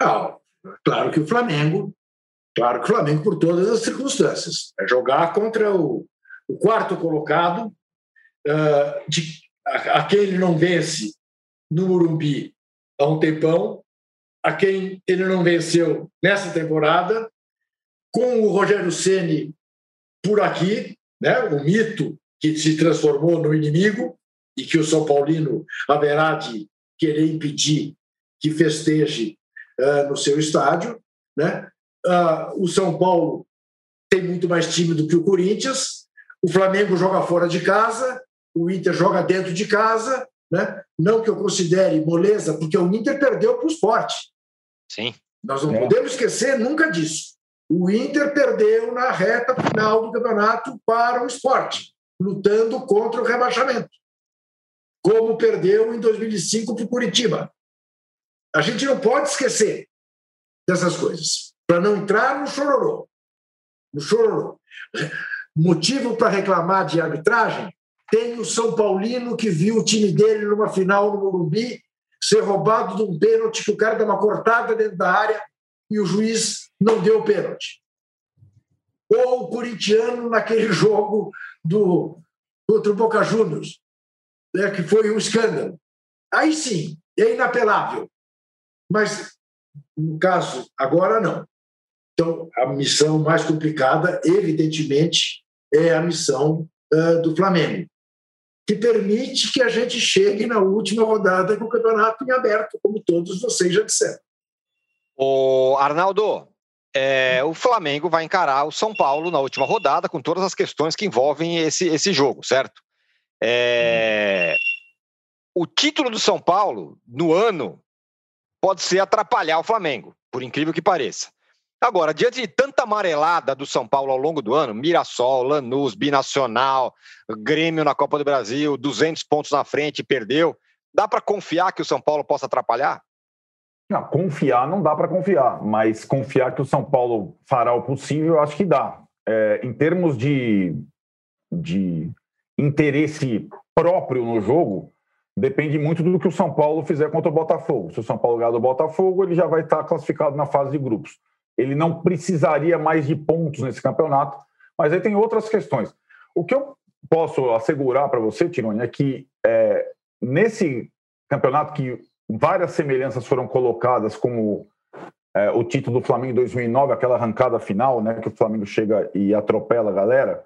Ah, claro que o Flamengo. Claro que o Flamengo por todas as circunstâncias. É jogar contra o, o quarto colocado, uh, de, a, a, quem ele não vence no Morumbi há um tempão, a quem ele não venceu nessa temporada, com o Rogério Ceni por aqui, né, o mito que se transformou no inimigo e que o São Paulino haverá de querer impedir que festeje uh, no seu estádio, né? Uh, o São Paulo tem muito mais time do que o Corinthians. O Flamengo joga fora de casa, o Inter joga dentro de casa, né? Não que eu considere moleza, porque o Inter perdeu para o esporte. Sim. Nós não é. podemos esquecer nunca disso. O Inter perdeu na reta final do campeonato para o esporte, lutando contra o rebaixamento, como perdeu em 2005 para o Curitiba. A gente não pode esquecer dessas coisas, para não entrar no chororô. No chororô. Motivo para reclamar de arbitragem? Tem o São Paulino que viu o time dele numa final no Morumbi ser roubado de um pênalti que o cara dá uma cortada dentro da área e o juiz não deu o pênalti. Ou o corintiano naquele jogo do contra o Boca Juniors, né, que foi um escândalo. Aí sim, é inapelável. Mas, no caso, agora não. Então, a missão mais complicada, evidentemente, é a missão uh, do Flamengo que permite que a gente chegue na última rodada com o campeonato em aberto, como todos vocês já disseram. O Arnaldo, é, o Flamengo vai encarar o São Paulo na última rodada com todas as questões que envolvem esse, esse jogo, certo? É, o título do São Paulo no ano pode ser atrapalhar o Flamengo, por incrível que pareça. Agora, diante de tanta amarelada do São Paulo ao longo do ano, Mirassol, Lanús, Binacional, Grêmio na Copa do Brasil, 200 pontos na frente, perdeu, dá para confiar que o São Paulo possa atrapalhar? Não, confiar não dá para confiar, mas confiar que o São Paulo fará o possível, eu acho que dá. É, em termos de, de interesse próprio no jogo, depende muito do que o São Paulo fizer contra o Botafogo. Se o São Paulo ganhar do Botafogo, ele já vai estar classificado na fase de grupos ele não precisaria mais de pontos nesse campeonato, mas aí tem outras questões. O que eu posso assegurar para você, Tironi, é que é, nesse campeonato que várias semelhanças foram colocadas como é, o título do Flamengo em 2009, aquela arrancada final, né, que o Flamengo chega e atropela a galera,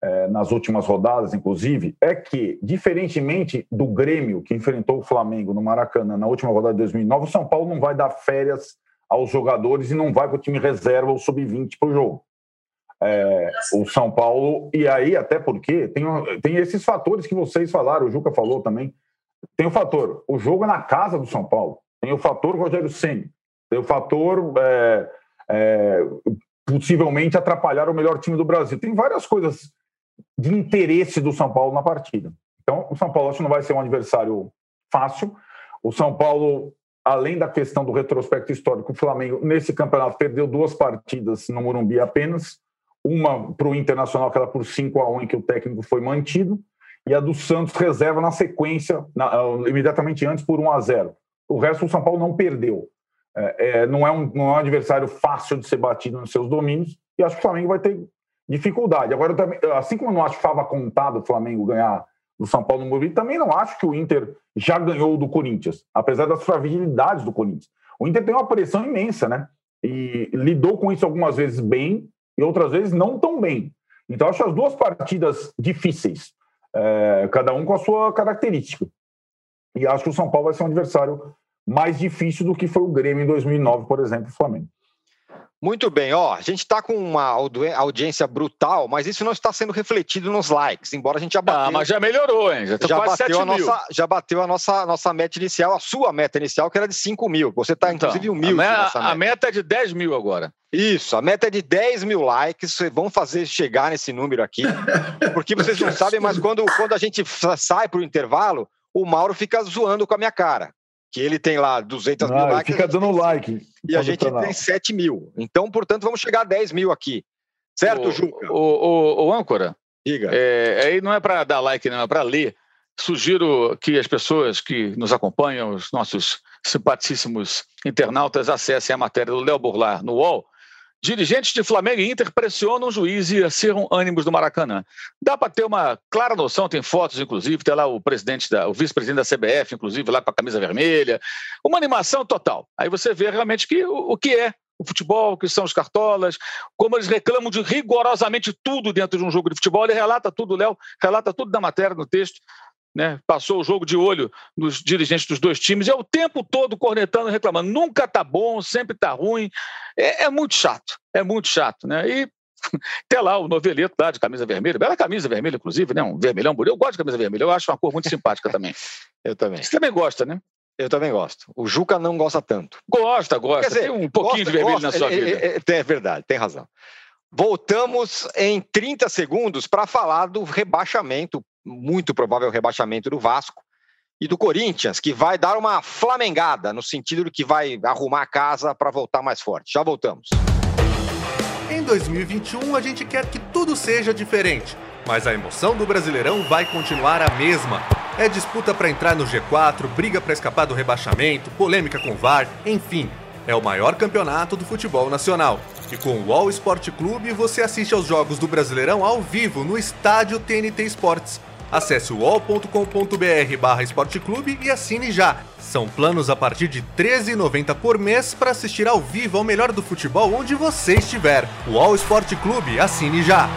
é, nas últimas rodadas, inclusive, é que, diferentemente do Grêmio, que enfrentou o Flamengo no Maracanã na última rodada de 2009, o São Paulo não vai dar férias aos jogadores e não vai para o time reserva ou sub-20 para o jogo. É, o São Paulo, e aí até porque tem, tem esses fatores que vocês falaram, o Juca falou também. Tem o fator, o jogo é na casa do São Paulo. Tem o fator Rogério Ceni. Tem o fator é, é, possivelmente atrapalhar o melhor time do Brasil. Tem várias coisas de interesse do São Paulo na partida. Então, o São Paulo acho que não vai ser um adversário fácil. O São Paulo além da questão do retrospecto histórico, o Flamengo, nesse campeonato, perdeu duas partidas no Morumbi apenas. Uma para o Internacional, que era por 5 a 1 em que o técnico foi mantido, e a do Santos reserva na sequência, na, imediatamente antes, por 1 a 0 O resto, o São Paulo não perdeu. É, é, não, é um, não é um adversário fácil de ser batido nos seus domínios, e acho que o Flamengo vai ter dificuldade. Agora, também, assim como eu não acho fava contado o Flamengo ganhar do São Paulo no Morumbi. Também não acho que o Inter já ganhou do Corinthians, apesar das fragilidades do Corinthians. O Inter tem uma pressão imensa, né? E lidou com isso algumas vezes bem e outras vezes não tão bem. Então, acho as duas partidas difíceis, é, cada um com a sua característica. E acho que o São Paulo vai ser um adversário mais difícil do que foi o Grêmio em 2009, por exemplo, o Flamengo. Muito bem, ó, a gente está com uma audiência brutal, mas isso não está sendo refletido nos likes, embora a gente já bateu. Ah, mas já melhorou, hein? Já, já bateu a nossa, já bateu a nossa, nossa meta inicial, a sua meta inicial, que era de 5 mil. Você está, então, inclusive, humilde. A, meta. a meta é de 10 mil agora. Isso, a meta é de 10 mil likes. Vão fazer chegar nesse número aqui, porque vocês não sabem, mas quando, quando a gente sai para o intervalo, o Mauro fica zoando com a minha cara que ele tem lá 200 mil likes. Fica dando like. E a gente tem 7 mil. Então, portanto, vamos chegar a 10 mil aqui. Certo, o, Juca? O, o, o âncora. Diga. É, aí não é para dar like, não, é para ler. Sugiro que as pessoas que nos acompanham, os nossos simpaticíssimos internautas, acessem a matéria do Léo Burlar no UOL Dirigentes de Flamengo e Inter pressionam o juiz e acirram ânimos do Maracanã. Dá para ter uma clara noção, tem fotos, inclusive, tem lá o presidente, da, o vice-presidente da CBF, inclusive, lá com a camisa vermelha. Uma animação total. Aí você vê realmente que, o, o que é o futebol, o que são os cartolas, como eles reclamam de rigorosamente tudo dentro de um jogo de futebol. Ele relata tudo, Léo, relata tudo da matéria, no texto né, passou o jogo de olho nos dirigentes dos dois times, é o tempo todo cornetando, reclamando. Nunca tá bom, sempre tá ruim. É, é muito chato, é muito chato. Né? E Tem lá o noveleto lá de camisa vermelha, bela camisa vermelha, inclusive, né? Um vermelhão bonito. Eu gosto de camisa vermelha, eu acho uma cor muito simpática também. eu também. Você também gosta, né? Eu também gosto. O Juca não gosta tanto. Gosta, gosta. Dizer, tem um pouquinho gosta, de vermelho gosta, na sua é, vida. É, é, é, verdade, tem razão. Voltamos em 30 segundos para falar do rebaixamento, muito provável rebaixamento do Vasco e do Corinthians, que vai dar uma flamengada, no sentido de que vai arrumar a casa para voltar mais forte. Já voltamos. Em 2021, a gente quer que tudo seja diferente, mas a emoção do Brasileirão vai continuar a mesma. É disputa para entrar no G4, briga para escapar do rebaixamento, polêmica com VAR, enfim. É o maior campeonato do futebol nacional. E com o Wall Sport Clube, você assiste aos jogos do Brasileirão ao vivo no estádio TNT Sports Acesse wall.com.br barra esporteclube e assine já. São planos a partir de R$ 13,90 por mês para assistir ao vivo ao melhor do futebol onde você estiver. Wall Esporte Clube, assine já!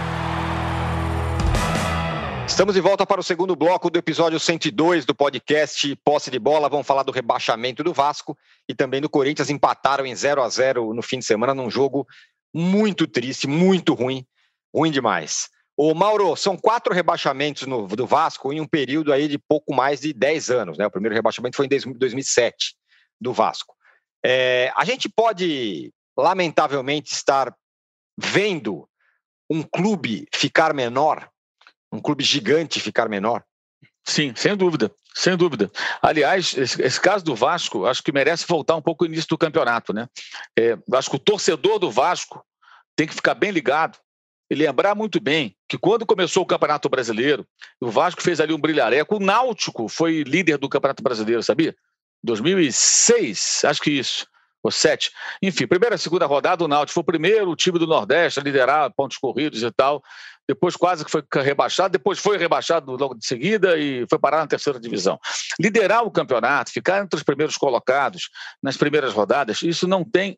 Estamos de volta para o segundo bloco do episódio 102 do podcast Posse de Bola. Vamos falar do rebaixamento do Vasco e também do Corinthians. Empataram em 0 a 0 no fim de semana num jogo muito triste, muito ruim, ruim demais. O Mauro, são quatro rebaixamentos no, do Vasco em um período aí de pouco mais de 10 anos, né? O primeiro rebaixamento foi em 2007 do Vasco. É, a gente pode, lamentavelmente, estar vendo um clube ficar menor, um clube gigante ficar menor? Sim, sem dúvida, sem dúvida. Aliás, esse, esse, caso do Vasco, acho que merece voltar um pouco no início do campeonato, né? É, acho que o torcedor do Vasco tem que ficar bem ligado e lembrar muito bem que quando começou o Campeonato Brasileiro, o Vasco fez ali um brilhareco, o Náutico foi líder do Campeonato Brasileiro, sabia? 2006, acho que isso, ou sete. Enfim, primeira e segunda rodada, o Náutico foi o primeiro time do Nordeste a liderar pontos corridos e tal. Depois quase que foi rebaixado, depois foi rebaixado logo de seguida e foi parar na terceira divisão. Liderar o campeonato, ficar entre os primeiros colocados nas primeiras rodadas, isso não tem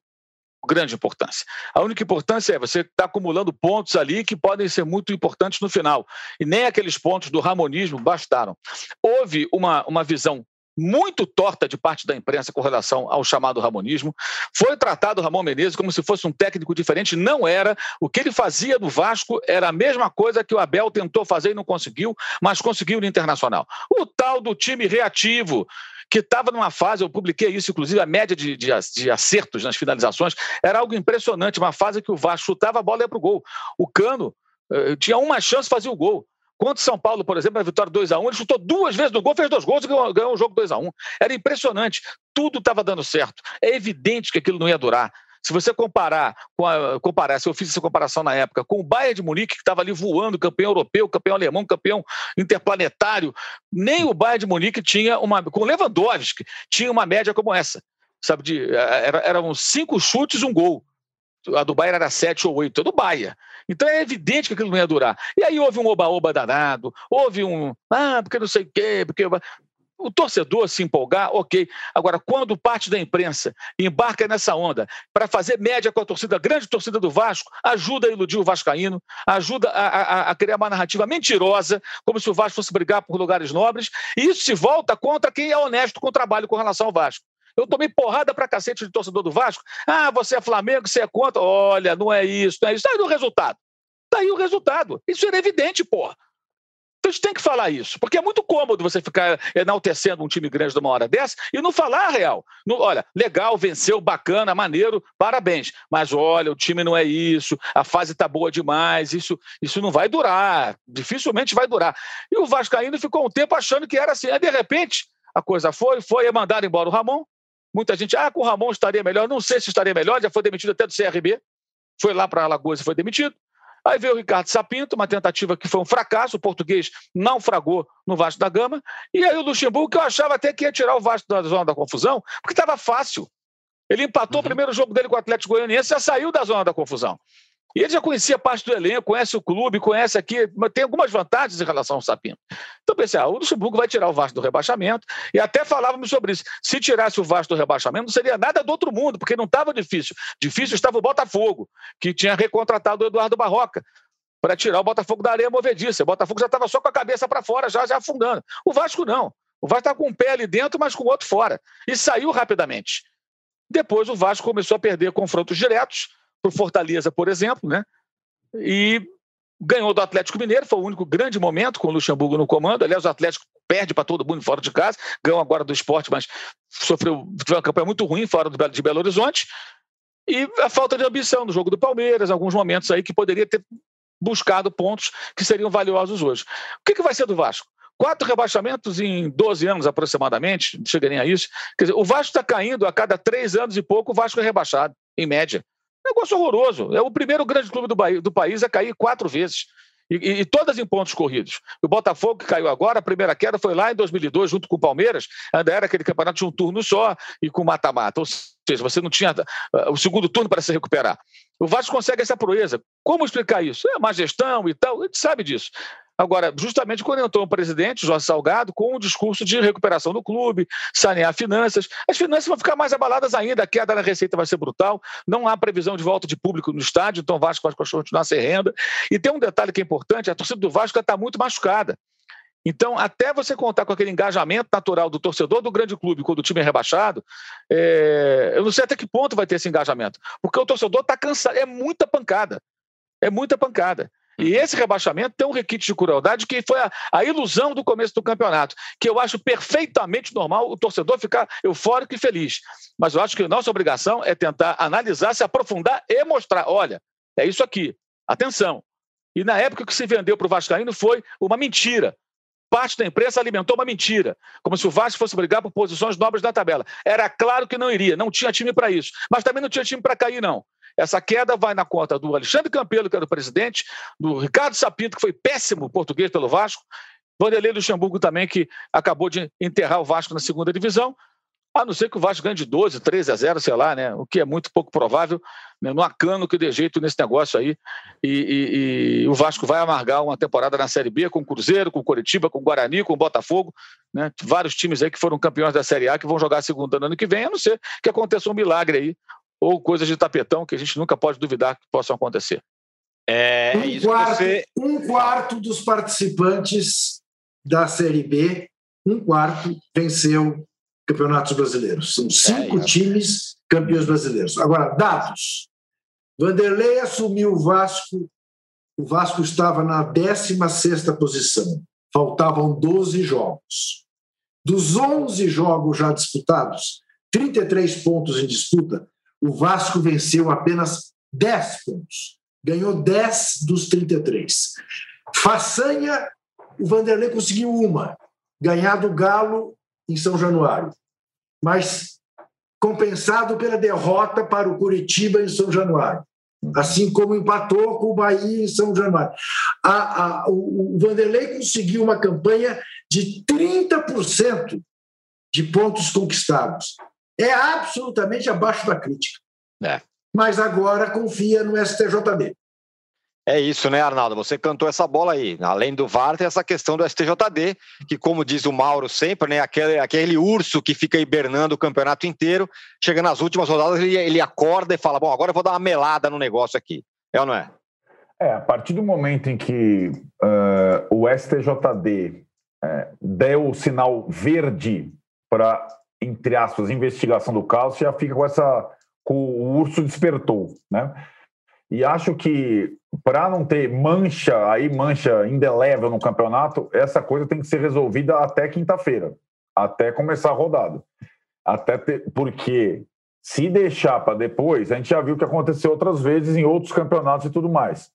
grande importância. A única importância é você estar tá acumulando pontos ali que podem ser muito importantes no final. E nem aqueles pontos do ramonismo bastaram. Houve uma, uma visão muito torta de parte da imprensa com relação ao chamado ramonismo. Foi tratado o Ramon Menezes como se fosse um técnico diferente, não era. O que ele fazia no Vasco era a mesma coisa que o Abel tentou fazer e não conseguiu, mas conseguiu no Internacional. O tal do time reativo, que estava numa fase, eu publiquei isso, inclusive, a média de, de, de, acertos nas finalizações era algo impressionante, uma fase que o Vasco chutava a bola e ia para o gol. O Cano uh, tinha uma chance de fazer o gol. Contra o São Paulo, por exemplo, na vitória 2x1, ele chutou duas vezes no gol, fez dois gols e ganhou, o jogo 2x1. Era impressionante. Tudo estava dando certo. É evidente que aquilo não ia durar. Se você comparar, com a, comparar, se eu fiz essa comparação na época, com o Bayern de Munique, que estava ali voando, campeão europeu, campeão alemão, campeão interplanetário, nem o Bayern de Munique tinha uma. Com Lewandowski, tinha uma média como essa. Sabe, de, era, eram cinco chutes, um gol. A do Bayern era sete ou oito, a do Bayern. Então é evidente que aquilo não ia durar. E aí houve um oba-oba danado, houve um. Ah, porque não sei o quê, porque o torcedor se empolgar, ok. Agora, quando parte da imprensa embarca nessa onda para fazer média com a torcida, a grande torcida do Vasco, ajuda a iludir o Vascaíno, ajuda a, a, a, criar uma narrativa mentirosa, como se o Vasco fosse brigar por lugares nobres, e isso se volta contra quem é honesto com o trabalho com relação ao Vasco. Eu tomei porrada pra cacete de torcedor do Vasco. Ah, você é Flamengo, você é contra. Olha, não é isso, não é isso. Tá aí o resultado. Tá aí o resultado. Isso era evidente, porra. Então a gente tem que falar isso, porque é muito cômodo você ficar enaltecendo um time grande numa hora dessa e não falar a real. Olha, legal, venceu, bacana, maneiro, parabéns. Mas olha, o time não é isso, a fase está boa demais, isso, isso não vai durar, dificilmente vai durar. E o Vascaíno ficou um tempo achando que era assim. Aí, de repente, a coisa foi, foi, mandar embora o Ramon. Muita gente, ah, com o Ramon estaria melhor. Não sei se estaria melhor, já foi demitido até do CRB. Foi lá para Alagoas e foi demitido. Aí veio o Ricardo Sapinto, uma tentativa que foi um fracasso, o português naufragou no Vasco da Gama, e aí o Luxemburgo, que eu achava até que ia tirar o Vasco da zona da confusão, porque estava fácil. Ele empatou uhum. o primeiro jogo dele com o Atlético Goianiense, já saiu da zona da confusão. E ele já conhecia parte do elenco, conhece o clube, conhece aqui, tem algumas vantagens em relação ao Sapinto. Então pensei, ah, o Luxemburgo vai tirar o Vasco do rebaixamento, e até falávamos sobre isso. Se tirasse o Vasco do rebaixamento, não seria nada do outro mundo, porque não estava difícil. Difícil estava o Botafogo, que tinha recontratado o Eduardo Barroca para tirar o Botafogo da areia movediça. O Botafogo já estava só com a cabeça para fora, já, já afundando. O Vasco não. O Vasco estava com um pé ali dentro, mas com o outro fora. E saiu rapidamente. Depois o Vasco começou a perder confrontos diretos, para o Fortaleza, por exemplo, né? e ganhou do Atlético Mineiro, foi o único grande momento com o Luxemburgo no comando. Aliás, o Atlético perde para todo mundo fora de casa, ganhou agora do esporte, mas sofreu uma campanha muito ruim fora de Belo Horizonte. E a falta de ambição no jogo do Palmeiras, alguns momentos aí que poderia ter buscado pontos que seriam valiosos hoje. O que, que vai ser do Vasco? Quatro rebaixamentos em 12 anos aproximadamente, não chega nem a isso. Quer dizer, o Vasco está caindo a cada três anos e pouco, o Vasco é rebaixado, em média. Negócio horroroso. É o primeiro grande clube do, do país a cair quatro vezes. E, e, e, todas em pontos corridos. O Botafogo, que caiu agora, a primeira queda foi lá em 2002, junto com o Palmeiras. Ainda era aquele campeonato de um turno só e com mata-mata. Ou seja, você não tinha uh, o segundo turno para se recuperar. O Vasco consegue essa proeza. Como explicar isso? É má gestão e tal, a gente sabe disso. Agora, justamente quando entrou o presidente, Jorge Salgado, com um discurso de recuperação do clube, sanear finanças, as finanças vão ficar mais abaladas ainda, a queda na receita vai ser brutal, não há previsão de volta de público no estádio, então o Vasco vai continuar sem renda. E tem um detalhe que é importante: a torcida do Vasco está muito machucada. Então, até você contar com aquele engajamento natural do torcedor do grande clube quando o time é rebaixado, é... eu não sei até que ponto vai ter esse engajamento. Porque o torcedor está cansado, é muita pancada. É muita pancada. E esse rebaixamento tem um requinte de crueldade que foi a, a, ilusão do começo do campeonato, que eu acho perfeitamente normal o torcedor ficar eufórico e feliz. Mas eu acho que a nossa obrigação é tentar analisar, se aprofundar e mostrar: olha, é isso aqui, atenção. E na época que se vendeu para o Vascaíno foi uma mentira. Parte da imprensa alimentou uma mentira, como se o Vasco fosse brigar por posições nobres da tabela. Era claro que não iria, não tinha time para isso. Mas também não tinha time para cair, não. Essa queda vai na conta do Alexandre Campelo, que era o presidente, do Ricardo Sapinto, que foi péssimo português pelo Vasco, Vanderlei Luxemburgo também, que acabou de enterrar o Vasco na segunda divisão, a não ser que o Vasco ganhe de 12, 13 a 0, sei lá, né? O que é muito pouco provável. Né? Não há cano que dê jeito nesse negócio aí. E, e, e, o Vasco vai amargar uma temporada na Série B com o Cruzeiro, com o Coritiba, com o Guarani, com o Botafogo. Né? Vários times aí que foram campeões da Série A que vão jogar a segunda no ano que vem, a não ser que aconteça um milagre aí ou coisas de tapetão que a gente nunca pode duvidar que possam acontecer. É, é um, quarto, você... um quarto dos participantes da Série B, um quarto venceu campeonatos brasileiros. São cinco é, times campeões brasileiros. Agora, dados. Vanderlei assumiu o Vasco, o Vasco estava na 16 posição. Faltavam 12 jogos. Dos 11 jogos já disputados, 33 pontos em disputa, o Vasco venceu apenas 10 pontos. Ganhou 10 dos 33. Façanha, o Vanderlei conseguiu uma, ganhar do Galo em São Januário. Mas compensado pela derrota para o Curitiba em São Januário. Assim como empatou com o Bahia em São Januário. A, a, o, o Vanderlei conseguiu uma campanha de 30% de pontos conquistados é absolutamente abaixo da crítica. É. Mas agora confia no STJD. É isso, né, Arnaldo? Você cantou essa bola aí. Além do VAR, tem essa questão do STJD, que, como diz o Mauro sempre, né, aquele, aquele urso que fica hibernando o campeonato inteiro, chega nas últimas rodadas, ele, ele acorda e fala: Bom, agora eu vou dar uma melada no negócio aqui. É ou não é? É, a partir do momento em que uh, o STJD uh, deu o sinal verde para entre aspas, investigação do caso, já fica com essa. com o urso despertou, né? E acho que para não ter mancha, aí mancha indelével no campeonato, essa coisa tem que ser resolvida até quinta-feira, até começar a rodada. Até ter, porque se deixar para depois, a gente já viu que aconteceu outras vezes em outros campeonatos e tudo mais.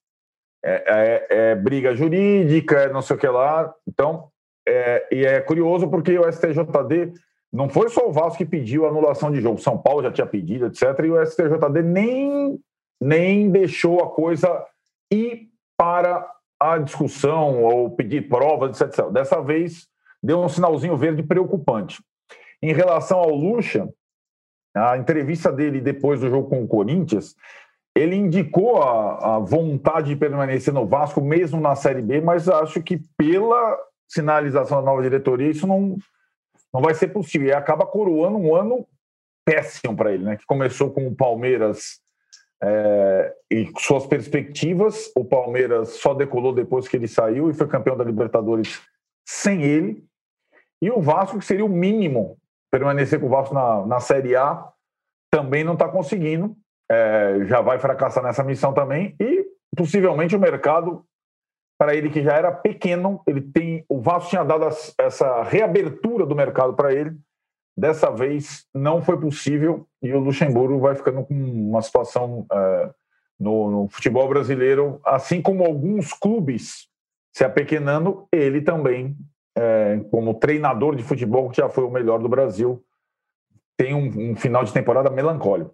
É, é, é briga jurídica, é não sei o que lá. Então, é, e é curioso porque o STJD não foi só o Vasco que pediu anulação de jogo, São Paulo já tinha pedido, etc. E o STJD nem, nem deixou a coisa ir para a discussão ou pedir provas, etc. Dessa vez deu um sinalzinho verde preocupante. Em relação ao Lucha, a entrevista dele depois do jogo com o Corinthians, ele indicou a, a vontade de permanecer no Vasco, mesmo na Série B, mas acho que pela sinalização da nova diretoria, isso não, não vai ser possível. E acaba coroando um ano péssimo para ele, né? Que começou com o Palmeiras é, e suas perspectivas. O Palmeiras só decolou depois que ele saiu e foi campeão da Libertadores sem ele. E o Vasco, que seria o mínimo permanecer com o Vasco na, na Série A, também não está conseguindo. É, já vai fracassar nessa missão também. E possivelmente o mercado para ele que já era pequeno, ele tem o Vasco tinha dado essa reabertura do mercado para ele. Dessa vez não foi possível e o Luxemburgo vai ficando com uma situação é, no, no, futebol brasileiro, assim como alguns clubes se apequenando, ele também, é, como treinador de futebol, que já foi o melhor do Brasil, tem um, um final de temporada melancólico.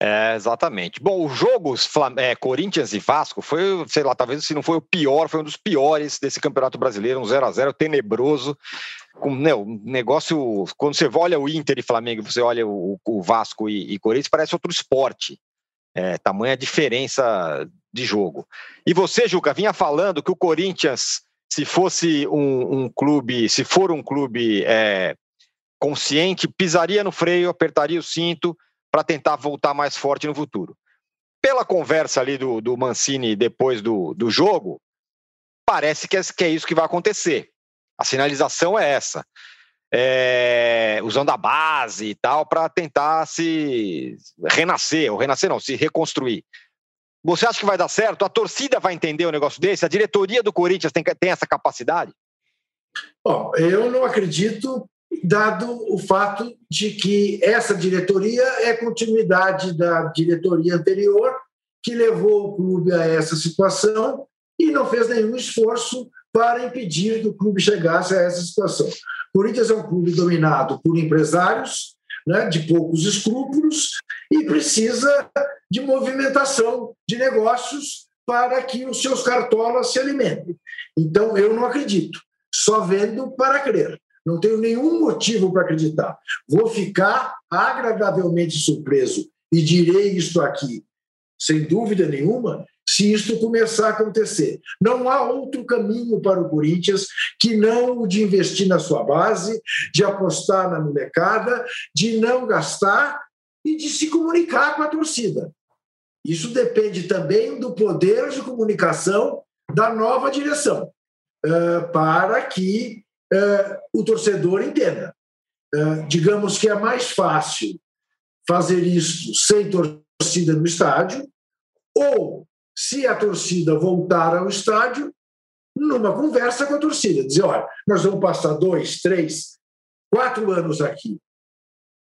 É, exatamente. Bom, o jogo é, Corinthians e Vasco foi, sei lá, talvez se não foi o pior, foi um dos piores desse Campeonato Brasileiro, um 0 a 0 tenebroso. Com, né, o negócio, quando você olha o Inter e Flamengo, você olha o, o Vasco e, e, Corinthians, parece outro esporte. É, tamanha diferença de jogo. E você, Juca, vinha falando que o Corinthians, se fosse um, um clube, se for um clube é, consciente, pisaria no freio, apertaria o cinto para tentar voltar mais forte no futuro. Pela conversa ali do, do Mancini depois do, do jogo, parece que é, que é isso que vai acontecer. A sinalização é essa. É, usando a base e tal para tentar se renascer, ou renascer não, se reconstruir. Você acha que vai dar certo? A torcida vai entender o um negócio desse? A diretoria do Corinthians tem, tem essa capacidade? Bom, eu não acredito dado o fato de que essa diretoria é continuidade da diretoria anterior, que levou o clube a essa situação e não fez nenhum esforço para impedir que o clube chegasse a essa situação. O Corinthians é um clube dominado por empresários, né, de poucos escrúpulos, e precisa de movimentação de negócios para que os seus cartolas se alimentem. Então, eu não acredito, só vendo para crer. Não tenho nenhum motivo para acreditar. Vou ficar agradavelmente surpreso e direi isto aqui, sem dúvida nenhuma, se isto começar a acontecer. Não há outro caminho para o Corinthians que não o de investir na sua base, de apostar na molecada, de não gastar e de se comunicar com a torcida. Isso depende também do poder de comunicação da nova direção, eh, para que o torcedor entenda. Uh, digamos que é mais fácil fazer isso sem torcida no estádio, ou, se a torcida voltar ao estádio, numa conversa com a torcida. Dizer: olha, nós vamos passar dois, três, quatro anos aqui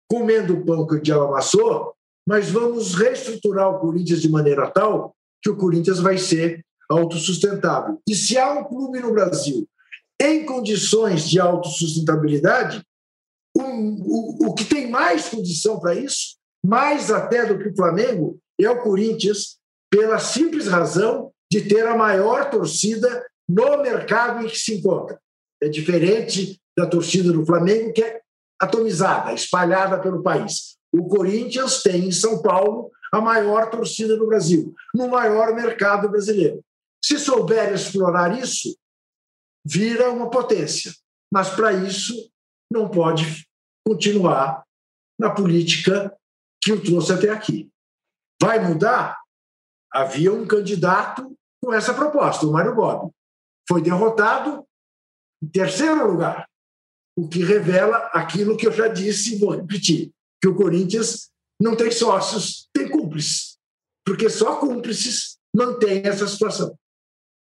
comendo o pão que o diabo amassou, mas vamos reestruturar o Corinthians de maneira tal que o Corinthians vai ser autossustentável. E se há um clube no Brasil em condições de autossustentabilidade, o, o, o que tem mais condição para isso, mais até do que o Flamengo, é o Corinthians, pela simples razão de ter a maior torcida no mercado em que se encontra. É diferente da torcida do Flamengo, que é atomizada, espalhada pelo país. O Corinthians tem em São Paulo a maior torcida do Brasil, no maior mercado brasileiro. Se souber explorar isso, vira uma potência. Mas, para isso, não pode continuar na política que o trouxe até aqui. Vai mudar? Havia um candidato com essa proposta, o Mário Bob. Foi derrotado em terceiro lugar, o que revela aquilo que eu já disse e vou repetir, que o Corinthians não tem sócios, tem cúmplices, porque só cúmplices mantêm essa situação.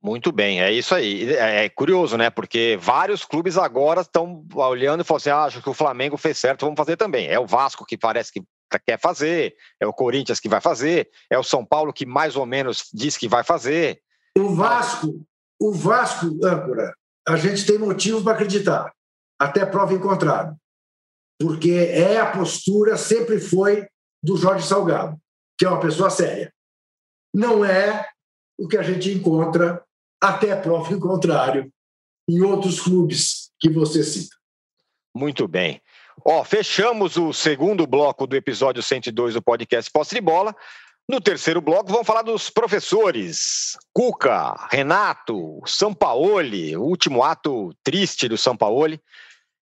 Muito bem, é isso aí. É, é, curioso, né? Porque vários clubes agora estão olhando e falando assim: ah, acho que o Flamengo fez certo, vamos fazer também. É o Vasco que parece que quer fazer, é o Corinthians que vai fazer, é o São Paulo que mais ou menos diz que vai fazer. O Vasco, o Vasco, âncora, a gente tem motivo para acreditar, até prova em contrário. Porque é a postura, sempre foi, do Jorge Salgado, que é uma pessoa séria. Não é o que a gente encontra até prova em contrário, em outros clubes que você cita. Muito bem. Ó, fechamos o segundo bloco do episódio 102 do podcast Posse de Bola. No terceiro bloco, vamos falar dos professores. Cuca, Renato, Sampaoli, o último ato triste do Sampaoli.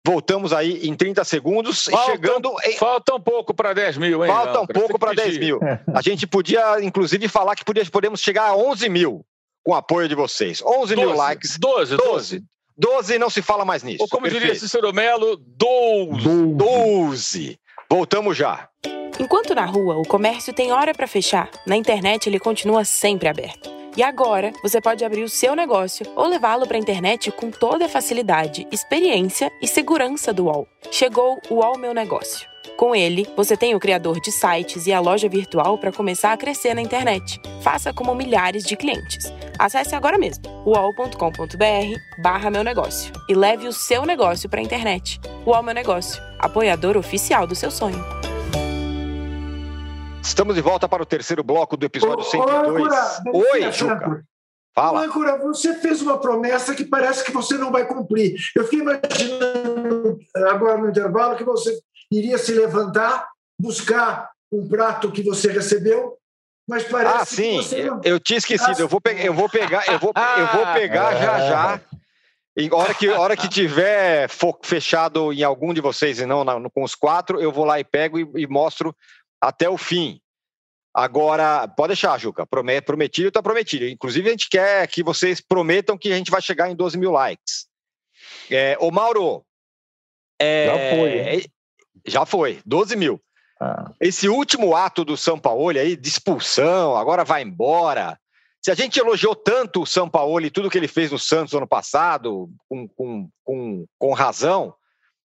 Voltamos aí em 30 segundos falta, chegando. Em... Falta um pouco para 10 mil, hein? Falta um pouco para 10 mil. A gente podia, inclusive, falar que podemos chegar a 11 mil com o apoio de vocês. 11 12, mil likes. 12, 12. 12 não se fala mais nisso. Ou como Perfeito. diria Cícero Melo, 12. 12. Voltamos já. Enquanto na rua o comércio tem hora para fechar, na internet ele continua sempre aberto. E agora você pode abrir o seu negócio ou levá-lo para a internet com toda a facilidade, experiência e segurança do UOL. Chegou o UOL Meu Negócio. Com ele, você tem o criador de sites e a loja virtual para começar a crescer na internet. Faça como milhares de clientes. Acesse agora mesmo uol.com.br barra meu negócio e leve o seu negócio para a internet. UOL Meu Negócio, apoiador oficial do seu sonho. Estamos de volta para o terceiro bloco do episódio ô, 102. Ô, Oi, Juca. Fala. Âncora, você fez uma promessa que parece que você não vai cumprir. Eu fiquei imaginando agora no intervalo que você iria se levantar, buscar um prato que você recebeu, mas parece ah, sim. que não... eu tinha esquecido. Eu vou, pegar, eu vou pegar, eu vou, eu vou pegar já já. E hora que hora que tiver fechado em algum de vocês e não com os quatro, eu vou lá e pego e, e mostro até o fim. Agora, pode deixar, Juca. Prometido está prometido. Inclusive, a gente quer que vocês prometam que a gente vai chegar em 12 mil likes. É, ô, Mauro. É, já foi. Hein? Já foi, 12 mil. Ah. Esse último ato do São Paulo aí, de expulsão, agora vai embora. Se a gente elogiou tanto o São Paulo e tudo que ele fez no Santos ano passado, com, com, com, com razão,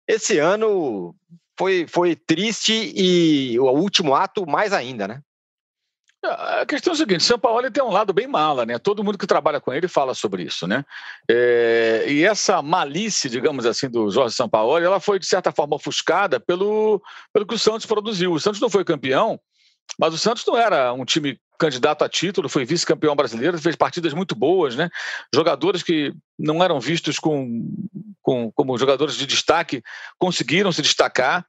esse ano foi, foi triste e o último ato mais ainda, né? A questão é a seguinte: São Paulo tem um lado bem mala, né? Todo mundo que trabalha com ele fala sobre isso, né? É, e essa malícia, digamos assim, do Jorge São Paulo, ela foi de certa forma ofuscada pelo, pelo que o Santos produziu. O Santos não foi campeão, mas o Santos não era um time candidato a título, foi vice-campeão brasileiro, fez partidas muito boas, né? Jogadores que não eram vistos com, com, como jogadores de destaque conseguiram se destacar.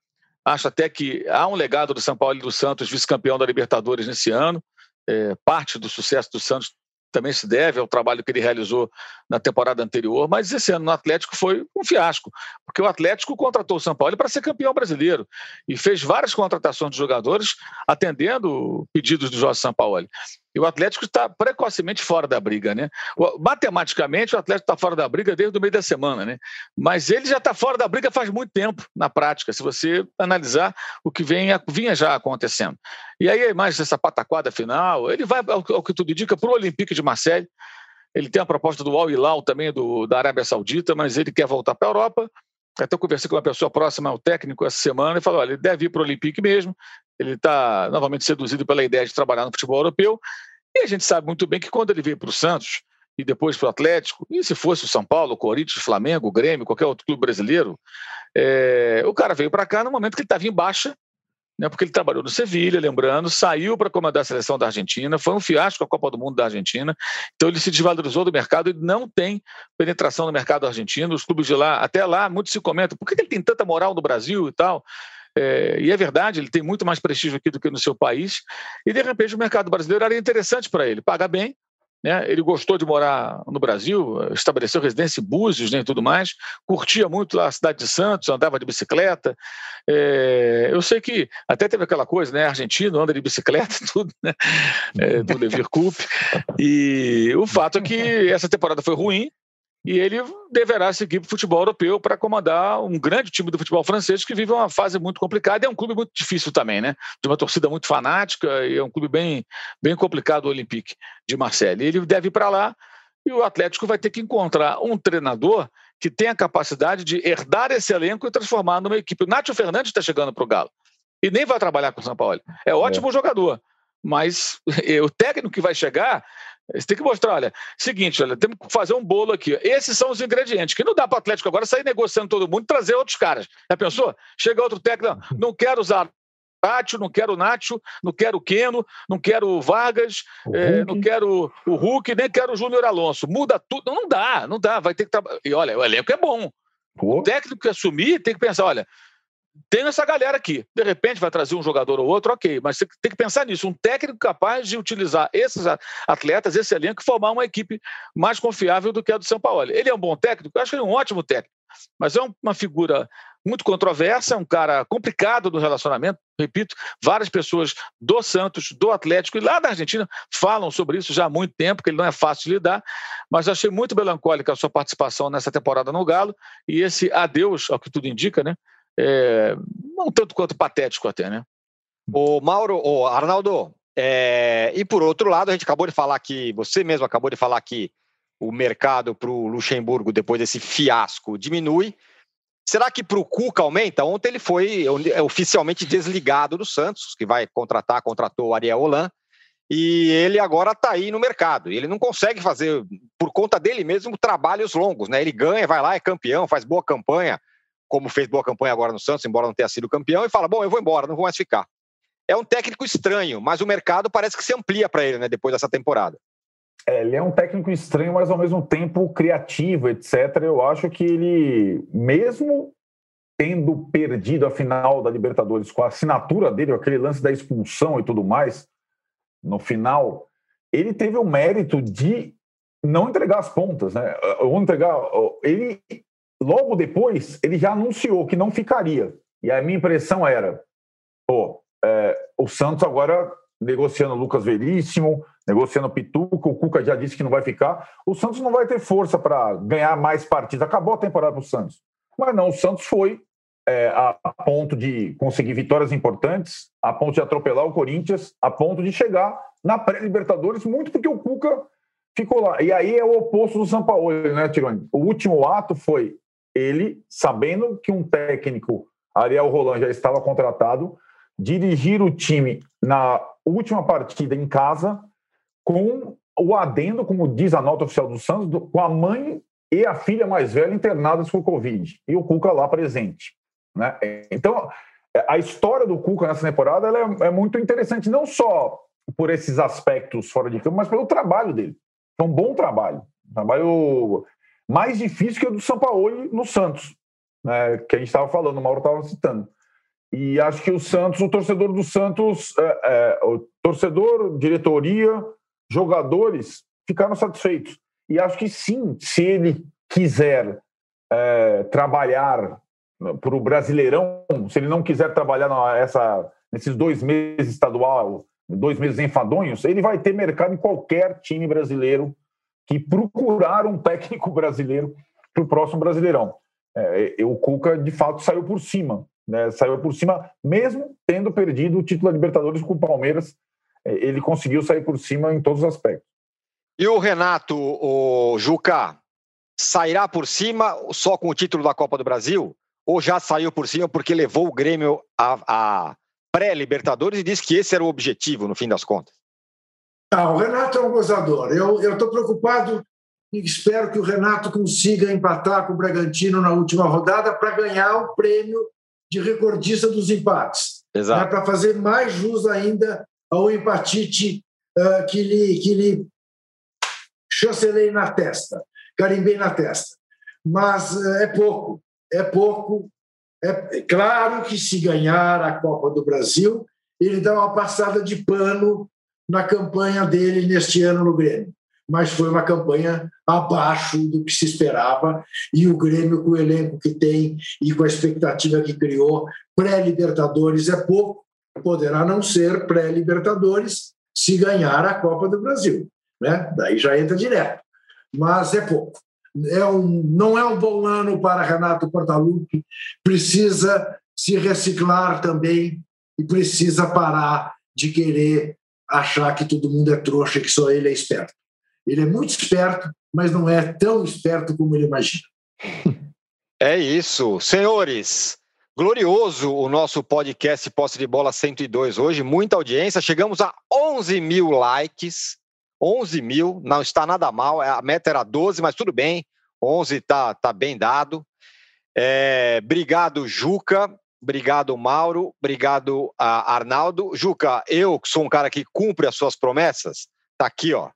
Acho até que há um legado do São Paulo e do Santos, vice-campeão da Libertadores nesse ano. É, parte do sucesso do Santos também se deve ao trabalho que ele realizou na temporada anterior, mas esse ano no Atlético foi um fiasco, porque o Atlético contratou o São Paulo para ser campeão brasileiro e fez várias contratações de jogadores atendendo pedidos do Jorge Sampaoli. E o Atlético está precocemente fora da briga, né? Matematicamente, o Atlético está fora da briga desde o meio da semana, né? Mas ele já está fora da briga faz muito tempo, na prática, se você analisar o que vem, vinha já acontecendo. E aí, mais essa pataquada final, ele vai, ao que tudo indica, para o Olympique de Marseille. Ele tem a proposta do Al Hilal também, do, da Arábia Saudita, mas ele quer voltar para a Europa. Até eu conversei com uma pessoa próxima ao técnico essa semana e falou: olha, ele deve ir para o Olympique mesmo, ele está novamente seduzido pela ideia de trabalhar no futebol europeu. E a gente sabe muito bem que quando ele veio para o Santos e depois para o Atlético, e se fosse o São Paulo, o Corinthians, o Flamengo, o Grêmio, qualquer outro clube brasileiro, é, o cara veio para cá no momento que ele estava em baixa, né, porque ele trabalhou no Sevilha, lembrando, saiu para comandar a seleção da Argentina, foi um fiasco a Copa do Mundo da Argentina, então ele se desvalorizou do mercado e não tem penetração no mercado argentino. Os clubes de lá, até lá, muito se comenta, por que ele tem tanta moral no Brasil e tal? É, e é verdade, ele tem muito mais prestígio aqui do que no seu país. E de repente o mercado brasileiro era interessante para ele, paga bem. Né? Ele gostou de morar no Brasil, estabeleceu residência em Búzios né, e tudo mais, curtia muito a cidade de Santos, andava de bicicleta. É, eu sei que até teve aquela coisa, né? Argentino anda de bicicleta, tudo, né? É, do Levir Coupe. E o fato é que essa temporada foi ruim, e ele deverá seguir para o futebol europeu para comandar um grande time do futebol francês que vive uma fase muito complicada. É um clube muito difícil também, né? De uma torcida muito fanática e é um clube bem, bem complicado o Olympique de Marseille. Ele deve ir para lá e o Atlético vai ter que encontrar um treinador que tenha a capacidade de herdar esse elenco e transformar numa equipe. O Nátio Fernandes está chegando para o Galo e nem vai trabalhar com o São Paulo. É ótimo é. jogador, mas o técnico que vai chegar você tem que mostrar, olha, seguinte, olha, temos que fazer um bolo aqui. Esses são os ingredientes, que não dá para o Atlético agora sair negociando todo mundo e trazer outros caras. Já pensou? Chega outro técnico, não, não quero usar Nacho, não quero o Nacho, não quero o Keno, não quero o Vargas, é, não quero o Hulk, nem quero o Júnior Alonso. Muda tudo. Não, não dá, não dá. Vai ter que trabalhar. E olha, o elenco é bom. Pô. O técnico que assumir tem que pensar: olha, tem essa galera aqui. De repente vai trazer um jogador ou outro, ok, mas você tem que pensar nisso. Um técnico capaz de utilizar esses atletas, esse elenco, e formar uma equipe mais confiável do que a do São Paulo. Ele é um bom técnico? Eu acho que ele é um ótimo técnico, mas é uma figura muito controversa, um cara complicado no relacionamento. Repito, várias pessoas do Santos, do Atlético e lá da Argentina falam sobre isso já há muito tempo, que ele não é fácil de lidar, mas achei muito melancólica a sua participação nessa temporada no Galo e esse adeus, ao que tudo indica, né? É, não tanto quanto patético até, né? O Mauro, o Arnaldo, É, e por outro lado, a gente acabou de falar que, você mesmo acabou de falar que o mercado para o Luxemburgo, depois desse fiasco, diminui. Será que para o Cuca aumenta? Ontem ele foi é, oficialmente desligado do Santos, que vai contratar, contratou o Ariel Holan, e ele agora está aí no mercado. Ele não consegue fazer, por conta dele mesmo, trabalhos longos. Né? Ele ganha, vai lá, é campeão, faz boa campanha, como fez boa campanha agora no Santos, embora não tenha sido campeão, e fala: bom, eu vou embora, não vou mais ficar. É um técnico estranho, mas o mercado parece que se amplia para ele né, depois dessa temporada. É, ele é um técnico estranho, mas ao mesmo tempo criativo, etc. Eu acho que ele, mesmo tendo perdido a final da Libertadores com a assinatura dele, aquele lance da expulsão e tudo mais, no final, ele teve o mérito de não entregar as pontas, né? Ou entregar. Ele, logo depois, ele já anunciou que não ficaria. E a minha impressão era: pô, é, o Santos agora negociando Lucas Veríssimo, negociando Pituca, o Cuca já disse que não vai ficar. O Santos não vai ter força para ganhar mais partidas. Acabou a temporada para o Santos. Mas não, o Santos foi é, a, ponto de conseguir vitórias importantes, a ponto de atropelar o Corinthians, a ponto de chegar na pré-Libertadores, muito porque o Cuca ficou lá. E aí é o oposto do São Paulo, né, Tironi? O último ato foi ele, sabendo que um técnico, Ariel Roland, já estava contratado, dirigir o time na última partida em casa com o adendo, como diz a nota oficial do Santos, com a mãe e a filha mais velha internadas por Covid, e o Cuca lá presente. Né? Então, a história do Cuca nessa temporada é, é, muito interessante, não só por esses aspectos fora de campo, mas pelo trabalho dele. É um bom trabalho. Trabalho mais difícil que o do São Paulo no Santos, né? que a gente estava falando, o Mauro estava citando. E acho que o Santos, o torcedor do Santos, é, é, o torcedor, diretoria, jogadores ficaram satisfeitos. E acho que sim, se ele quiser é, trabalhar para o Brasileirão, se ele não quiser trabalhar nessa, nesses dois meses estadual, dois meses enfadonhos, ele vai ter mercado em qualquer time brasileiro que procurar um técnico brasileiro para o próximo Brasileirão. É, o Cuca, de fato, saiu por cima. Né? Saiu por cima, mesmo tendo perdido o título da Libertadores com o Palmeiras é, ele conseguiu sair por cima em todos os aspectos. E o Renato, o Juca, sairá por cima só com o título da Copa do Brasil? Ou já saiu por cima porque levou o Grêmio a, a pré-Libertadores e disse que esse era o objetivo, no fim das contas? Ah, o Renato é um gozador. Eu estou preocupado e espero que o Renato consiga empatar com o Bragantino na última rodada para ganhar o prêmio de recordista dos empates. Exato. Né, para fazer mais jus ainda ao hepatite uh, que, lhe, que lhe chancelei na testa, carimbei na testa. Mas uh, é pouco, é pouco. É claro que se ganhar a Copa do Brasil, ele dá uma passada de pano na campanha dele neste ano no Grêmio. Mas foi uma campanha abaixo do que se esperava, e o Grêmio, com o elenco que tem e com a expectativa que criou, pré-Libertadores é pouco, poderá não ser pré-Libertadores se ganhar a Copa do Brasil. Né? Daí já entra direto. Mas é pouco. É um, não é um bom ano para Renato Portaluppi, precisa se reciclar também e precisa parar de querer achar que todo mundo é trouxa, que só ele é esperto. Ele é muito esperto, mas não é tão esperto como ele imagina. É isso. Senhores, Glorioso o nosso podcast Posse de Bola 102 hoje, muita audiência, chegamos a 11 mil likes, 11 mil, não está nada mal, a meta era 12, mas tudo bem, 11 está tá bem dado. É, obrigado, Juca, obrigado, Mauro, obrigado, Arnaldo. Juca, eu que sou um cara que cumpre as suas promessas, tá aqui, ó,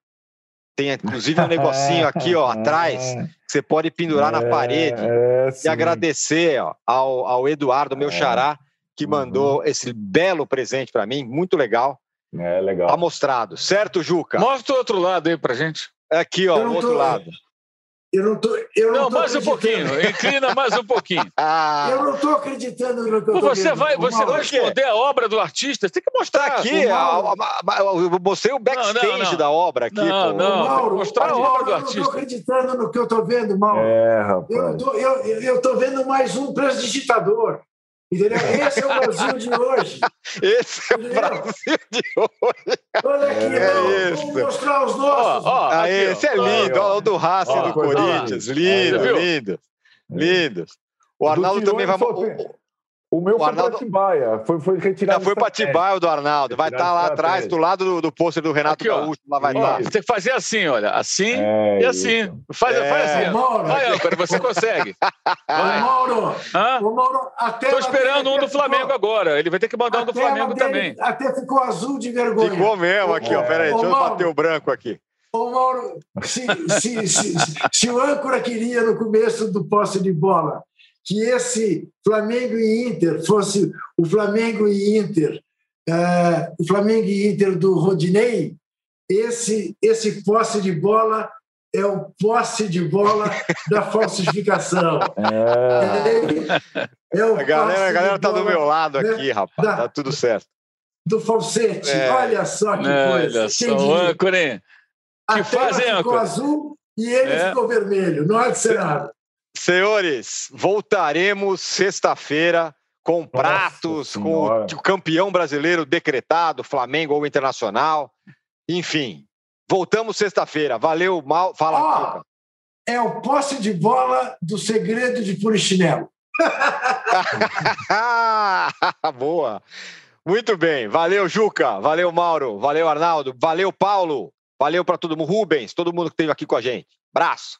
tem inclusive um negocinho aqui, ó, atrás, que você pode pendurar na parede é, e agradecer ó, ao, ao Eduardo, meu é. xará, que mandou uhum. esse belo presente para mim, muito legal. É, legal. Tá mostrado, certo, Juca? Mostra o outro lado aí pra gente. Aqui, ó, o outro tô... lado. Eu não tô. Eu não, não tô mais um pouquinho. Inclina mais um pouquinho. ah. Eu não estou acreditando no que eu Você vendo. vai, você vai esconder a obra do artista? Você tem que mostrar tá aqui. Eu mostrei o backstage não, não, da obra aqui. Não, pô. não. Mauro, mostrar a obra do artista. Eu não estou acreditando no que eu estou vendo, Mauro. É, rapaz. Eu estou vendo mais um prestidigitador. Entendeu? Esse é o Brasil de hoje. Esse é o Brasil de hoje. Olha aqui, é vamos mostrar os nossos. Ó, ó, ah, aqui, esse é lindo. Olha o do Racing do Corinthians. Lindo, lindo. Lindo. O Arnaldo também vai. O meu o foi Arnaldo... para Atibaia, foi, foi retirado. Já foi para Atibaia o do Arnaldo. Vai estar tá lá atrás, do lado do, do pôster do Renato Aqui, Gaúcho. Lá vai estar. Tá. Tem que fazer assim, olha. Assim é e assim. Faz, é. faz assim. Mauro. Vai, você consegue. Vai. Ô, Mauro, Hã? Ô, Mauro Estou esperando um do Flamengo ficou... agora. Ele vai ter que mandar um do Flamengo também. Até ficou azul de vergonha. Ficou mesmo aqui, é. ó. Peraí, deixa eu bater o branco aqui. Ô, Mauro, se, se, se, se, o âncora queria no começo do posse de bola que esse Flamengo e Inter fosse o Flamengo e Inter, uh, o Flamengo e Inter do Rodinei, esse, esse posse de bola é o posse de bola da falsificação. É, é o a galera, a galera tá do meu lado né, aqui, rapaz. Da, tá tudo certo. Do falsete. É. Olha só que é, coisa. Olha só, o âncora, Que fazem, ficou azul e ele é. ficou vermelho. Não há de ser nada. Senhores, voltaremos sexta-feira com Nossa pratos, senhora. com o campeão brasileiro decretado, Flamengo ou Internacional. Enfim, voltamos sexta-feira. Valeu, mal. Fala, oh, É o posse de bola do segredo de Purichinelo. Boa. Muito bem. Valeu, Juca. Valeu, Mauro. Valeu, Arnaldo. Valeu, Paulo. Valeu para todo mundo. Rubens, todo mundo que esteve aqui com a gente. Braço.